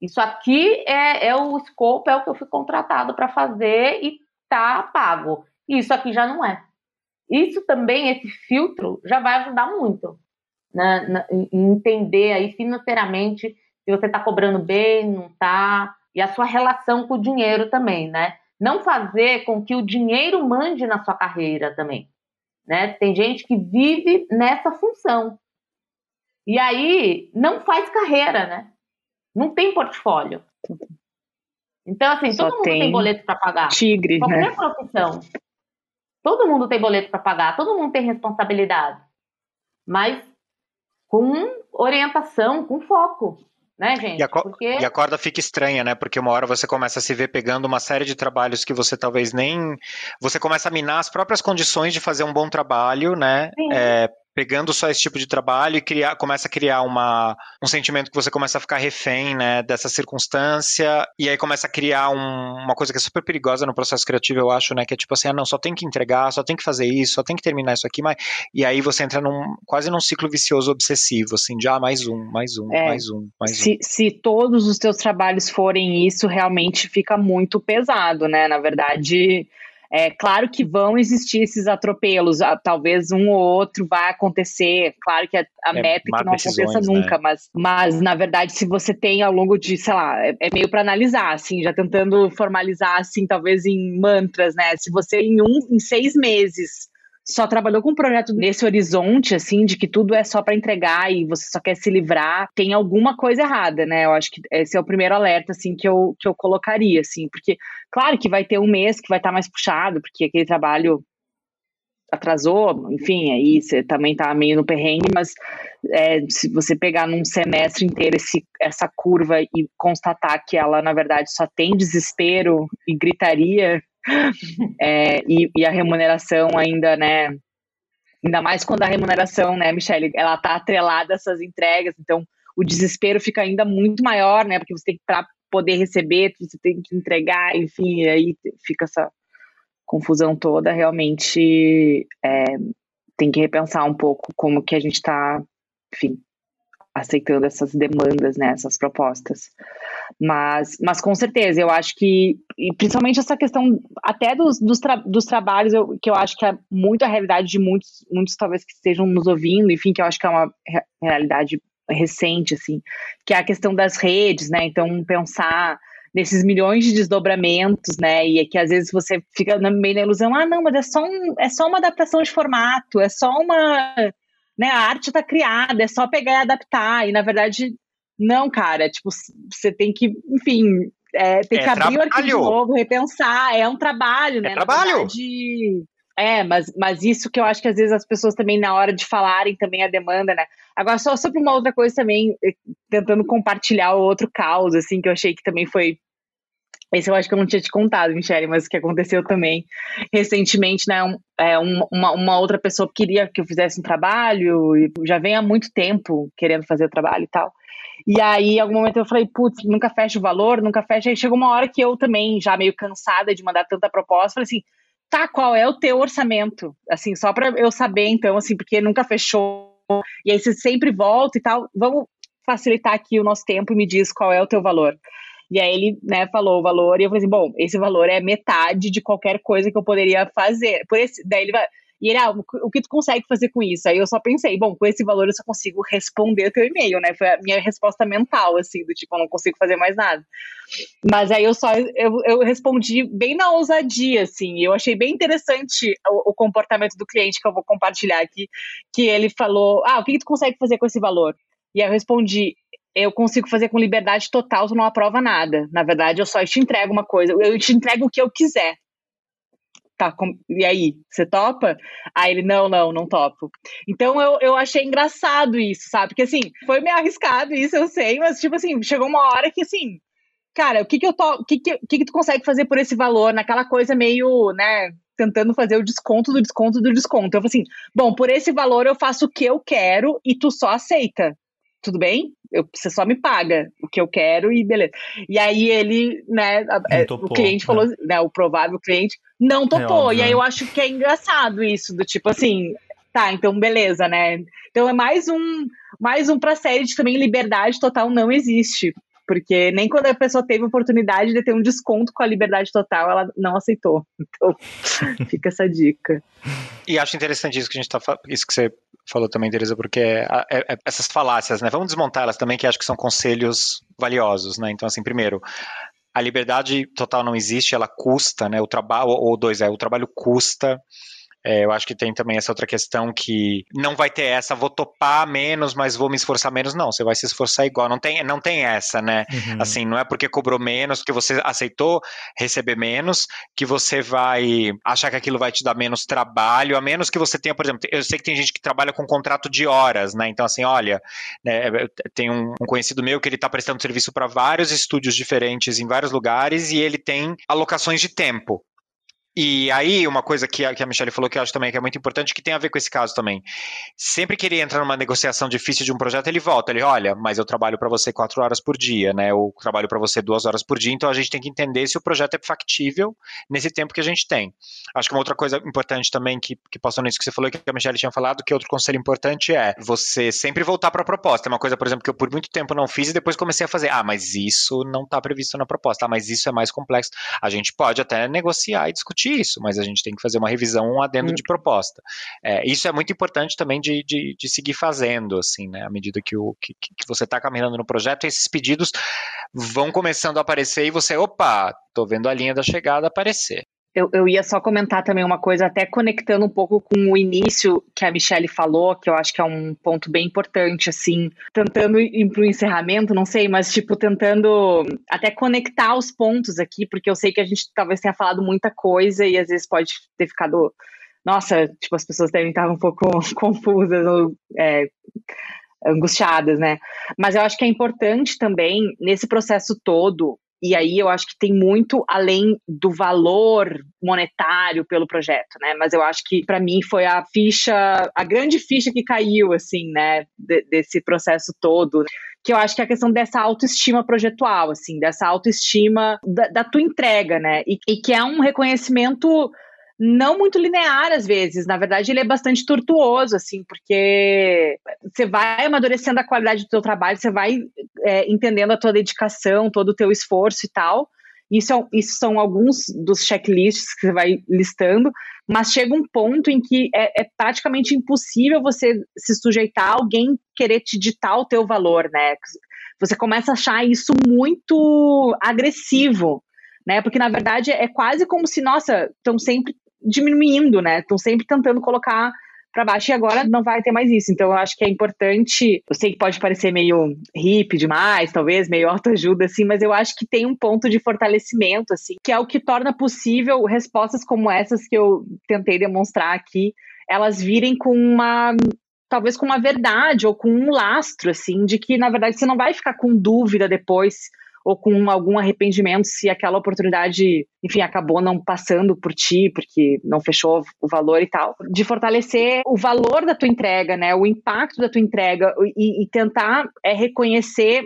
Isso aqui é, é o escopo, é o que eu fui contratado para fazer e tá pago. Isso aqui já não é. Isso também, esse filtro, já vai ajudar muito né, na, entender aí financeiramente se você está cobrando bem, não está, e a sua relação com o dinheiro também, né? Não fazer com que o dinheiro mande na sua carreira também, né? Tem gente que vive nessa função. E aí não faz carreira, né? Não tem portfólio. Então, assim, Só todo mundo tem, tem boleto para pagar. Tigre, Qualquer né? profissão. Todo mundo tem boleto para pagar, todo mundo tem responsabilidade. Mas com orientação, com foco. Né, gente? E a, Porque... e a corda fica estranha, né? Porque uma hora você começa a se ver pegando uma série de trabalhos que você talvez nem. Você começa a minar as próprias condições de fazer um bom trabalho, né? É, pegando só esse tipo de trabalho e criar, começa a criar uma, um sentimento que você começa a ficar refém né, dessa circunstância, e aí começa a criar um, uma coisa que é super perigosa no processo criativo, eu acho, né? Que é tipo assim, ah, não, só tem que entregar, só tem que fazer isso, só tem que terminar isso aqui, mas. E aí você entra num quase num ciclo vicioso obsessivo, assim, de ah, mais um, mais um, é, mais um, mais se, um. Se todos os teus trabalhos forem isso, realmente fica muito pesado, né? Na verdade. É claro que vão existir esses atropelos, talvez um ou outro vai acontecer. Claro que a, a é, meta é que não aconteça né? nunca, né? mas, mas na verdade, se você tem ao longo de, sei lá, é, é meio para analisar, assim, já tentando formalizar, assim, talvez em mantras, né? Se você em um, em seis meses só trabalhou com um projeto nesse horizonte, assim, de que tudo é só para entregar e você só quer se livrar, tem alguma coisa errada, né? Eu acho que esse é o primeiro alerta, assim, que eu, que eu colocaria, assim, porque, claro que vai ter um mês que vai estar tá mais puxado, porque aquele trabalho atrasou, enfim, aí você também tá meio no perrengue, mas é, se você pegar num semestre inteiro esse, essa curva e constatar que ela, na verdade, só tem desespero e gritaria, é, e, e, a remuneração ainda, né? Ainda mais quando a remuneração, né, Michelle, ela tá atrelada a essas entregas, então o desespero fica ainda muito maior, né? Porque você tem que, para poder receber, você tem que entregar, enfim, aí fica essa confusão toda. Realmente é, tem que repensar um pouco como que a gente está, enfim, aceitando essas demandas, né, essas propostas. Mas, mas com certeza, eu acho que, principalmente essa questão até dos, dos, tra dos trabalhos, eu, que eu acho que é muito a realidade de muitos, muitos talvez que estejam nos ouvindo, enfim, que eu acho que é uma re realidade recente, assim, que é a questão das redes, né, então pensar nesses milhões de desdobramentos, né? E é que às vezes você fica meio na ilusão, ah, não, mas é só, um, é só uma adaptação de formato, é só uma né, a arte está criada, é só pegar e adaptar. E na verdade, não, cara. Tipo, você tem que, enfim, é, tem é que abrir trabalho. o arquivo de novo, repensar. É um trabalho, né? É trabalho. Verdade, é, mas, mas isso que eu acho que às vezes as pessoas também, na hora de falarem também a demanda, né? Agora, só sobre uma outra coisa também, eh, tentando compartilhar o outro caos, assim, que eu achei que também foi esse eu acho que eu não tinha te contado, Michelle, mas o que aconteceu também recentemente, né? Um, é, uma, uma outra pessoa queria que eu fizesse um trabalho, e já vem há muito tempo querendo fazer o trabalho e tal. E aí, em algum momento, eu falei, putz, nunca fecha o valor, nunca fecha. Aí chegou uma hora que eu também, já meio cansada de mandar tanta proposta, falei assim, tá, qual é o teu orçamento? Assim, só para eu saber, então, assim, porque nunca fechou. E aí você sempre volta e tal. Vamos facilitar aqui o nosso tempo e me diz qual é o teu valor. E aí ele, né, falou o valor, e eu falei assim, bom, esse valor é metade de qualquer coisa que eu poderia fazer. Por esse, daí ele vai. E ele, ah, o que tu consegue fazer com isso? Aí eu só pensei, bom, com esse valor eu só consigo responder teu e-mail, né? Foi a minha resposta mental, assim, do tipo, eu não consigo fazer mais nada. Mas aí eu só, eu, eu respondi bem na ousadia, assim, eu achei bem interessante o, o, comportamento do cliente que eu vou compartilhar aqui, que ele falou, ah, o que, tu consegue fazer com esse valor? E aí eu respondi, eu consigo fazer com liberdade total, tu não aprova nada. Na verdade, eu só te entrego uma coisa, eu te entrego o que eu quiser. Tá, com... e aí, você topa? Aí ele, não, não, não topo. Então eu, eu achei engraçado isso, sabe? Porque assim, foi meio arriscado isso, eu sei, mas tipo assim, chegou uma hora que assim, cara, o que que eu to... o que que, que que tu consegue fazer por esse valor? Naquela coisa meio, né, tentando fazer o desconto do desconto do desconto. Eu falei assim, bom, por esse valor eu faço o que eu quero e tu só aceita tudo bem, eu, você só me paga o que eu quero e beleza. E aí ele, né, topou, o cliente né? falou, né, o provável cliente não é topou. É e aí eu acho que é engraçado isso, do tipo assim, tá, então beleza, né? Então é mais um, mais um pra série de também liberdade total não existe. Porque nem quando a pessoa teve oportunidade de ter um desconto com a liberdade total, ela não aceitou. Então, fica essa dica. E acho interessante isso que a gente tá isso que você falou também, Teresa, porque é, é, é, essas falácias, né? Vamos desmontar elas também, que acho que são conselhos valiosos, né? Então, assim, primeiro, a liberdade total não existe, ela custa, né? O trabalho, ou dois, é, o trabalho custa, é, eu acho que tem também essa outra questão que não vai ter essa, vou topar menos, mas vou me esforçar menos. Não, você vai se esforçar igual. Não tem, não tem essa, né? Uhum. Assim, não é porque cobrou menos, que você aceitou receber menos, que você vai achar que aquilo vai te dar menos trabalho, a menos que você tenha, por exemplo, eu sei que tem gente que trabalha com contrato de horas, né? Então, assim, olha, né, tem um, um conhecido meu que ele está prestando serviço para vários estúdios diferentes em vários lugares e ele tem alocações de tempo. E aí, uma coisa que a, que a Michelle falou que eu acho também que é muito importante, que tem a ver com esse caso também. Sempre que ele entra numa negociação difícil de um projeto, ele volta, ele olha, mas eu trabalho para você quatro horas por dia, né? Eu trabalho para você duas horas por dia, então a gente tem que entender se o projeto é factível nesse tempo que a gente tem. Acho que uma outra coisa importante também, que, que passou nisso que você falou, que a Michelle tinha falado, que outro conselho importante é você sempre voltar para a proposta. É uma coisa, por exemplo, que eu por muito tempo não fiz e depois comecei a fazer. Ah, mas isso não está previsto na proposta. Ah, mas isso é mais complexo. A gente pode até negociar e discutir discutir isso, mas a gente tem que fazer uma revisão, um adendo de proposta. É, isso é muito importante também de, de, de, seguir fazendo, assim, né? À medida que, o, que, que você está caminhando no projeto, esses pedidos vão começando a aparecer e você, opa, tô vendo a linha da chegada aparecer. Eu, eu, ia só comentar também uma coisa, até conectando um pouco com o início que a Michelle falou, que eu acho que é um ponto bem importante, assim, tentando ir para o encerramento, não sei, mas, tipo, tentando até conectar os pontos aqui, porque eu sei que a gente talvez tenha falado muita coisa e às vezes pode ter ficado. Nossa, tipo, as pessoas devem estar um pouco confusas ou é, angustiadas, né? Mas eu acho que é importante também, nesse processo todo, e aí eu acho que tem muito além do valor monetário pelo projeto, né? Mas eu acho que para mim foi a ficha, a grande ficha que caiu assim, né, de, desse processo todo, que eu acho que é a questão dessa autoestima projetual, assim, dessa autoestima da, da tua entrega, né? E, e que é um reconhecimento não muito linear às vezes. Na verdade, ele é bastante tortuoso, assim, porque você vai amadurecendo a qualidade do teu trabalho, você vai é, entendendo a tua dedicação, todo o teu esforço e tal. Isso, é, isso são alguns dos checklists que você vai listando, mas chega um ponto em que é, é praticamente impossível você se sujeitar a alguém querer te ditar o teu valor, né? Você começa a achar isso muito agressivo, né? Porque na verdade é quase como se, nossa, estão sempre diminuindo, né? Estão sempre tentando colocar para baixo e agora não vai ter mais isso. Então eu acho que é importante. Eu sei que pode parecer meio hippie demais, talvez meio autoajuda assim, mas eu acho que tem um ponto de fortalecimento assim, que é o que torna possível respostas como essas que eu tentei demonstrar aqui, elas virem com uma talvez com uma verdade ou com um lastro assim de que na verdade você não vai ficar com dúvida depois ou com algum arrependimento se aquela oportunidade, enfim, acabou não passando por ti, porque não fechou o valor e tal. De fortalecer o valor da tua entrega, né? O impacto da tua entrega e, e tentar é, reconhecer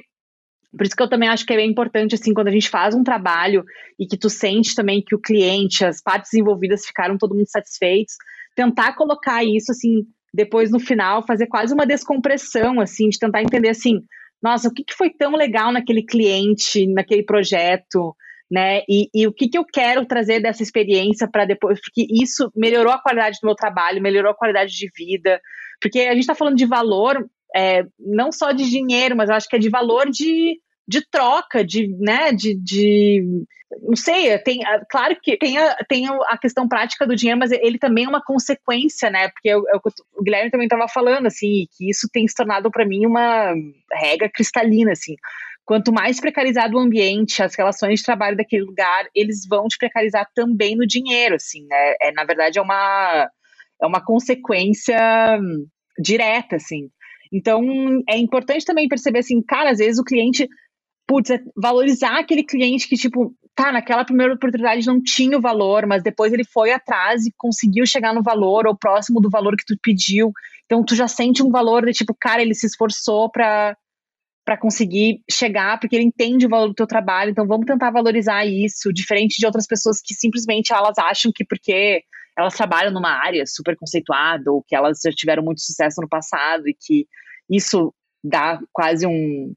por isso que eu também acho que é importante, assim, quando a gente faz um trabalho e que tu sente também que o cliente, as partes envolvidas ficaram todo mundo satisfeitos, tentar colocar isso, assim, depois no final, fazer quase uma descompressão, assim, de tentar entender, assim, nossa, o que, que foi tão legal naquele cliente, naquele projeto, né? E, e o que, que eu quero trazer dessa experiência para depois, porque isso melhorou a qualidade do meu trabalho, melhorou a qualidade de vida, porque a gente está falando de valor, é, não só de dinheiro, mas eu acho que é de valor de de troca, de, né, de, de não sei, tem, ah, claro que tem a, tem a questão prática do dinheiro, mas ele também é uma consequência, né, porque eu, eu, o Guilherme também estava falando, assim, que isso tem se tornado para mim uma regra cristalina, assim, quanto mais precarizado o ambiente, as relações de trabalho daquele lugar, eles vão te precarizar também no dinheiro, assim, né, é, na verdade é uma, é uma consequência direta, assim, então, é importante também perceber assim, cara, às vezes o cliente putz, é valorizar aquele cliente que, tipo, tá, naquela primeira oportunidade não tinha o valor, mas depois ele foi atrás e conseguiu chegar no valor ou próximo do valor que tu pediu. Então tu já sente um valor de tipo, cara, ele se esforçou para para conseguir chegar, porque ele entende o valor do teu trabalho. Então vamos tentar valorizar isso, diferente de outras pessoas que simplesmente elas acham que porque elas trabalham numa área super conceituada ou que elas já tiveram muito sucesso no passado e que isso dá quase um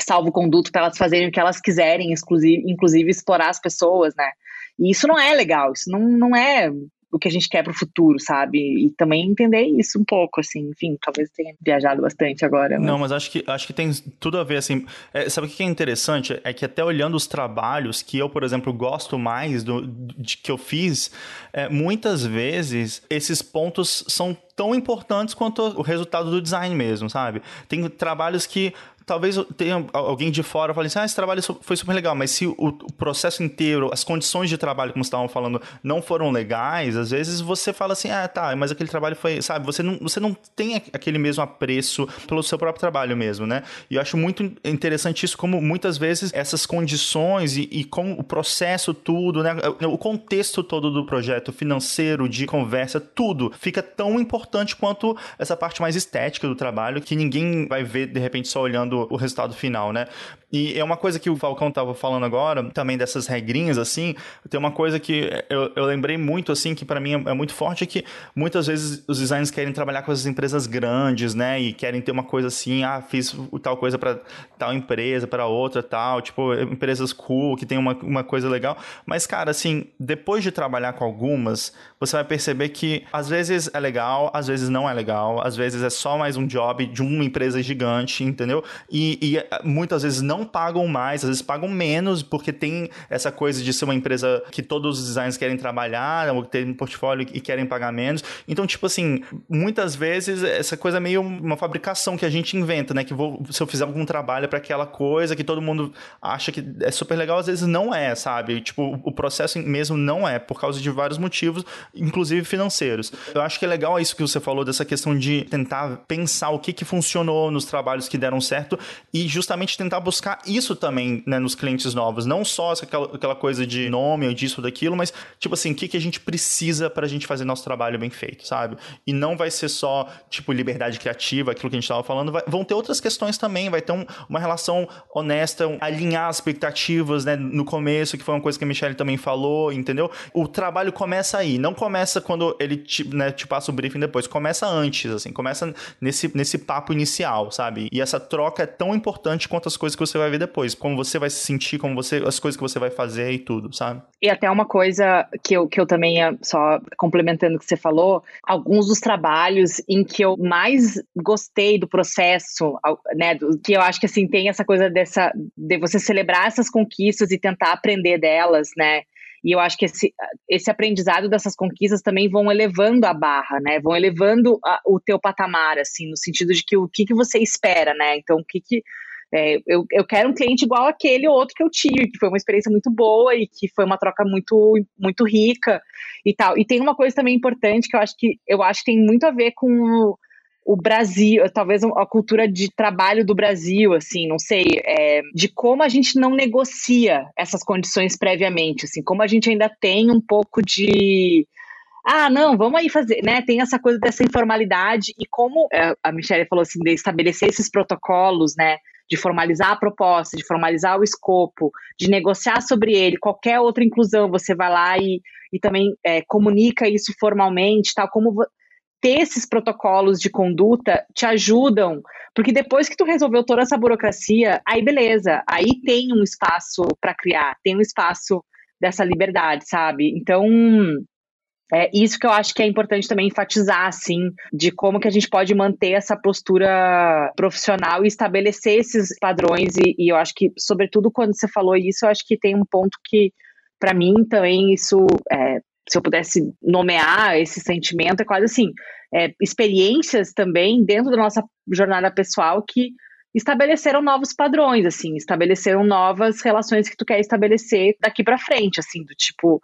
salvo conduto para elas fazerem o que elas quiserem, inclusive, explorar as pessoas, né? E isso não é legal, isso não, não é o que a gente quer para o futuro, sabe? E também entender isso um pouco, assim, enfim, talvez tenha viajado bastante agora. Mas... Não, mas acho que, acho que tem tudo a ver, assim, é, sabe o que é interessante? É que até olhando os trabalhos que eu, por exemplo, gosto mais do, de que eu fiz, é, muitas vezes esses pontos são tão importantes quanto o resultado do design mesmo, sabe? Tem trabalhos que talvez tenha alguém de fora fale assim, ah, esse trabalho foi super legal, mas se o, processo inteiro, as condições de trabalho, como estavam falando, não foram legais, às vezes você fala assim, ah, tá, mas aquele trabalho foi, sabe, você não, você não tem aquele mesmo apreço pelo seu próprio trabalho mesmo, né? E eu acho muito interessante isso, como muitas vezes essas condições e, e o processo tudo, né, o contexto todo do projeto financeiro, de conversa, tudo fica tão importante quanto essa parte mais estética do trabalho que ninguém vai ver de repente só olhando o resultado final, né? E é uma coisa que o Falcão tava falando agora, também dessas regrinhas, assim, tem uma coisa que eu, eu lembrei muito, assim, que para mim é, é, muito forte, é que muitas vezes os designers querem trabalhar com as empresas grandes, né, e querem ter uma coisa assim, ah, fiz tal coisa para tal empresa, para outra, tal, tipo, empresas cool, que tem uma, uma coisa legal, mas, cara, assim, depois de trabalhar com algumas, você vai perceber que às vezes é legal, às vezes não é legal, às vezes é só mais um job de uma empresa gigante, entendeu? E, e muitas vezes não pagam mais, às vezes pagam menos, porque tem essa coisa de ser uma empresa que todos os designers querem trabalhar, ou ter um portfólio e querem pagar menos. Então, tipo assim, muitas vezes essa coisa é meio uma fabricação que a gente inventa, né? Que vou, se eu fizer algum trabalho para aquela coisa que todo mundo acha que é super legal, às vezes não é, sabe? Tipo, o processo mesmo não é, por causa de vários motivos, inclusive financeiros. Eu acho que é legal isso que você falou, dessa questão de tentar pensar o que, que funcionou nos trabalhos que deram certo e justamente tentar buscar isso também né, nos clientes novos. Não só aquela, aquela coisa de nome ou disso ou daquilo, mas tipo assim, o que, que a gente precisa para a gente fazer nosso trabalho bem feito, sabe? E não vai ser só, tipo, liberdade criativa, aquilo que a gente estava falando. Vai, vão ter outras questões também, vai ter um, uma relação honesta, um, alinhar as expectativas né, no começo, que foi uma coisa que a Michelle também falou, entendeu? O trabalho começa aí, não começa quando ele te, né, te passa o briefing depois, começa antes, assim, começa nesse, nesse papo inicial, sabe? E essa troca é tão importante quanto as coisas que você vai ver depois, como você vai se sentir, como você, as coisas que você vai fazer e tudo, sabe? E até uma coisa que eu, que eu também, só complementando o que você falou, alguns dos trabalhos em que eu mais gostei do processo, né, que eu acho que assim, tem essa coisa dessa, de você celebrar essas conquistas e tentar aprender delas, né, e eu acho que esse, esse aprendizado dessas conquistas também vão elevando a barra, né? Vão elevando a, o teu patamar, assim, no sentido de que o que, que você espera, né? Então, o que, que é, eu, eu quero um cliente igual aquele outro que eu tive, que foi uma experiência muito boa e que foi uma troca muito, muito rica e tal. E tem uma coisa também importante que eu acho que eu acho que tem muito a ver com o, Brasil, talvez a cultura de trabalho do Brasil, assim, não sei, é, de como a gente não negocia essas condições previamente, assim, como a gente ainda tem um pouco de ah, não, vamos aí fazer, né? Tem essa coisa dessa informalidade e como é, a Michelle falou assim, de estabelecer esses protocolos, né? De formalizar a proposta, de formalizar o escopo, de negociar sobre ele, qualquer outra inclusão, você vai lá e, e também é, comunica isso formalmente, tal, como ter esses protocolos de conduta te ajudam, porque depois que tu resolveu toda essa burocracia, aí beleza, aí tem um espaço para criar, tem um espaço dessa liberdade, sabe? Então, é isso que eu acho que é importante também enfatizar, assim, de como que a gente pode manter essa postura profissional e estabelecer esses padrões. E, e eu acho que, sobretudo, quando você falou isso, eu acho que tem um ponto que, para mim, também isso, é, se eu pudesse nomear esse sentimento, é quase assim, é, experiências também dentro da nossa jornada pessoal que estabeleceram novos padrões, assim, estabeleceram novas relações que tu quer estabelecer daqui para frente, assim, do tipo,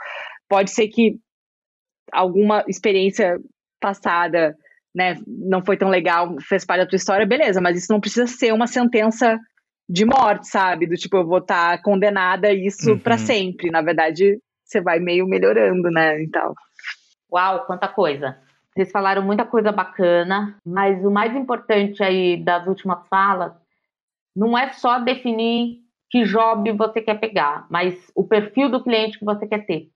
pode ser que alguma experiência passada, né, não foi tão legal, fez parte da tua história, beleza, mas isso não precisa ser uma sentença de morte, sabe? Do tipo, eu vou estar tá condenada a isso uhum. para sempre. Na verdade, você vai meio melhorando, né, e tal. Uau, quanta coisa. Vocês falaram muita coisa bacana, mas o mais importante aí das últimas falas não é só definir que job você quer pegar, mas o perfil do cliente que você quer ter.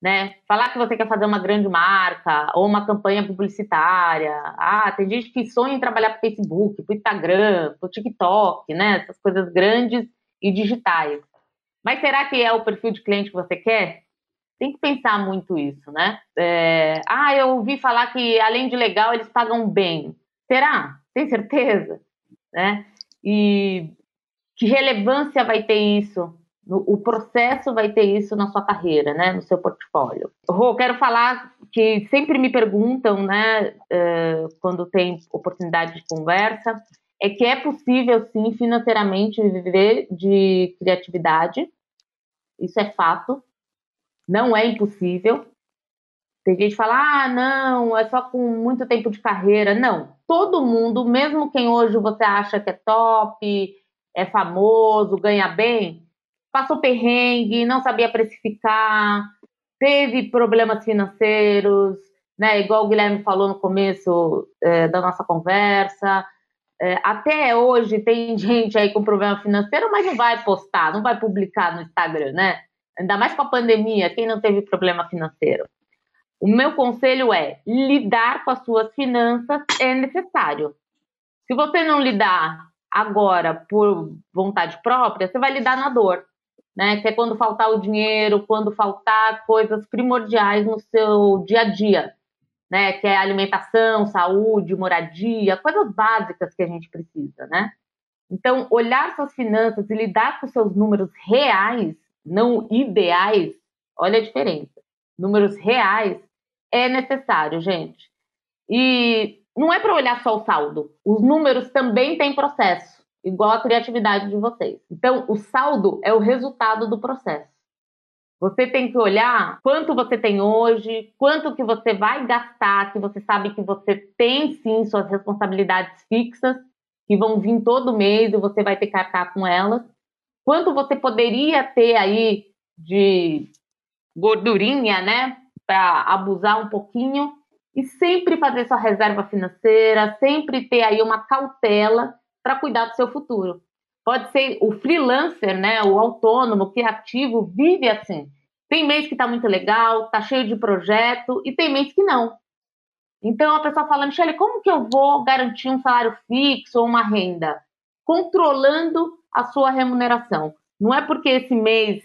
Né? Falar que você quer fazer uma grande marca ou uma campanha publicitária. Ah, tem gente que sonha em trabalhar para Facebook, para Instagram, para TikTok, né? Essas coisas grandes e digitais. Mas será que é o perfil de cliente que você quer? Tem que pensar muito isso, né? É... Ah, eu ouvi falar que além de legal eles pagam bem. Será? Tem certeza? Né? E que relevância vai ter isso o processo vai ter isso na sua carreira, né, no seu portfólio. Rô, quero falar que sempre me perguntam, né, uh, quando tem oportunidade de conversa, é que é possível, sim, financeiramente viver de criatividade. Isso é fato. Não é impossível. Tem gente que fala, ah, não, é só com muito tempo de carreira. Não. Todo mundo, mesmo quem hoje você acha que é top, é famoso, ganha bem, passou perrengue, não sabia precificar, teve problemas financeiros, né? Igual o Guilherme falou no começo é, da nossa conversa. É, até hoje tem gente aí com problema financeiro, mas não vai postar, não vai publicar no Instagram, né? Ainda mais com a pandemia, quem não teve problema financeiro. O meu conselho é lidar com as suas finanças é necessário. Se você não lidar agora por vontade própria, você vai lidar na dor né? Que é quando faltar o dinheiro, quando faltar coisas primordiais no seu dia a dia, né? Que é alimentação, saúde, moradia, coisas básicas que a gente precisa, né? Então, olhar suas finanças e lidar com seus números reais, não ideais, olha a diferença. Números reais é necessário, gente. E não é para olhar só o saldo. Os números também têm processo igual a criatividade de vocês. Então, o saldo é o resultado do processo. Você tem que olhar quanto você tem hoje, quanto que você vai gastar, que você sabe que você tem sim suas responsabilidades fixas, que vão vir todo mês e você vai ter que arcar com elas. Quanto você poderia ter aí de gordurinha, né, para abusar um pouquinho e sempre fazer sua reserva financeira, sempre ter aí uma cautela para cuidar do seu futuro. Pode ser o freelancer, né, o autônomo, o criativo, vive assim. Tem mês que está muito legal, está cheio de projeto, e tem mês que não. Então a pessoa fala, Michele, como que eu vou garantir um salário fixo ou uma renda? Controlando a sua remuneração. Não é porque esse mês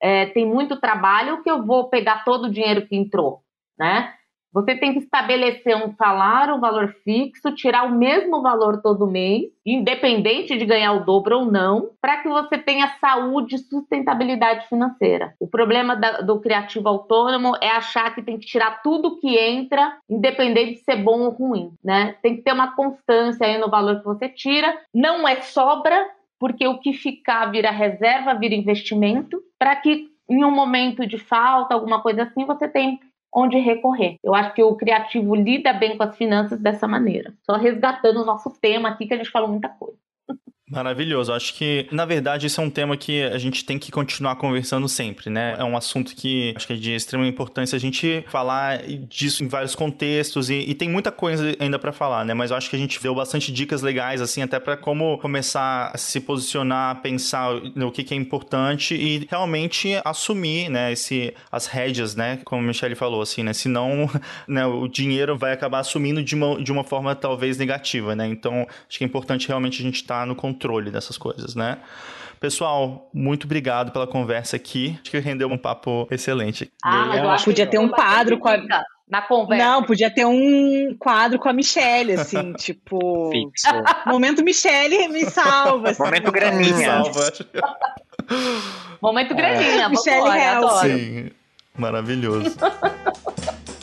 é, tem muito trabalho que eu vou pegar todo o dinheiro que entrou, né? Você tem que estabelecer um salário, um valor fixo, tirar o mesmo valor todo mês, independente de ganhar o dobro ou não, para que você tenha saúde e sustentabilidade financeira. O problema da, do criativo autônomo é achar que tem que tirar tudo que entra, independente de ser bom ou ruim, né? Tem que ter uma constância aí no valor que você tira. Não é sobra, porque o que ficar vira reserva, vira investimento, para que em um momento de falta, alguma coisa assim, você tem onde recorrer. Eu acho que o criativo lida bem com as finanças dessa maneira. Só resgatando o nosso tema aqui, que a gente falou muita coisa. Maravilhoso. Acho que, na verdade, esse é um tema que a gente tem que continuar conversando sempre, né? É um assunto que acho que é de extrema importância a gente falar disso em vários contextos e, e tem muita coisa ainda para falar, né? Mas eu acho que a gente deu bastante dicas legais, assim, até para como começar a se posicionar, pensar no que, que, é importante e realmente assumir, né? Esse, as rédeas, né? Como a Michelle falou, assim, né? Senão, né, o dinheiro vai acabar assumindo de uma, de uma forma talvez negativa, né? Então, acho que é importante realmente a gente estar tá no controle controle dessas coisas, né? Pessoal, muito obrigado pela conversa aqui. Acho que rendeu um papo excelente. Ah, eu acho podia ter um quadro com a na conversa. Não, podia ter um quadro com a Michelle, assim, tipo. Fixo. Momento Michelle me salva. Assim, Momento graninha. Me salva. Momento graninha. É. Michelle. Sim, maravilhoso.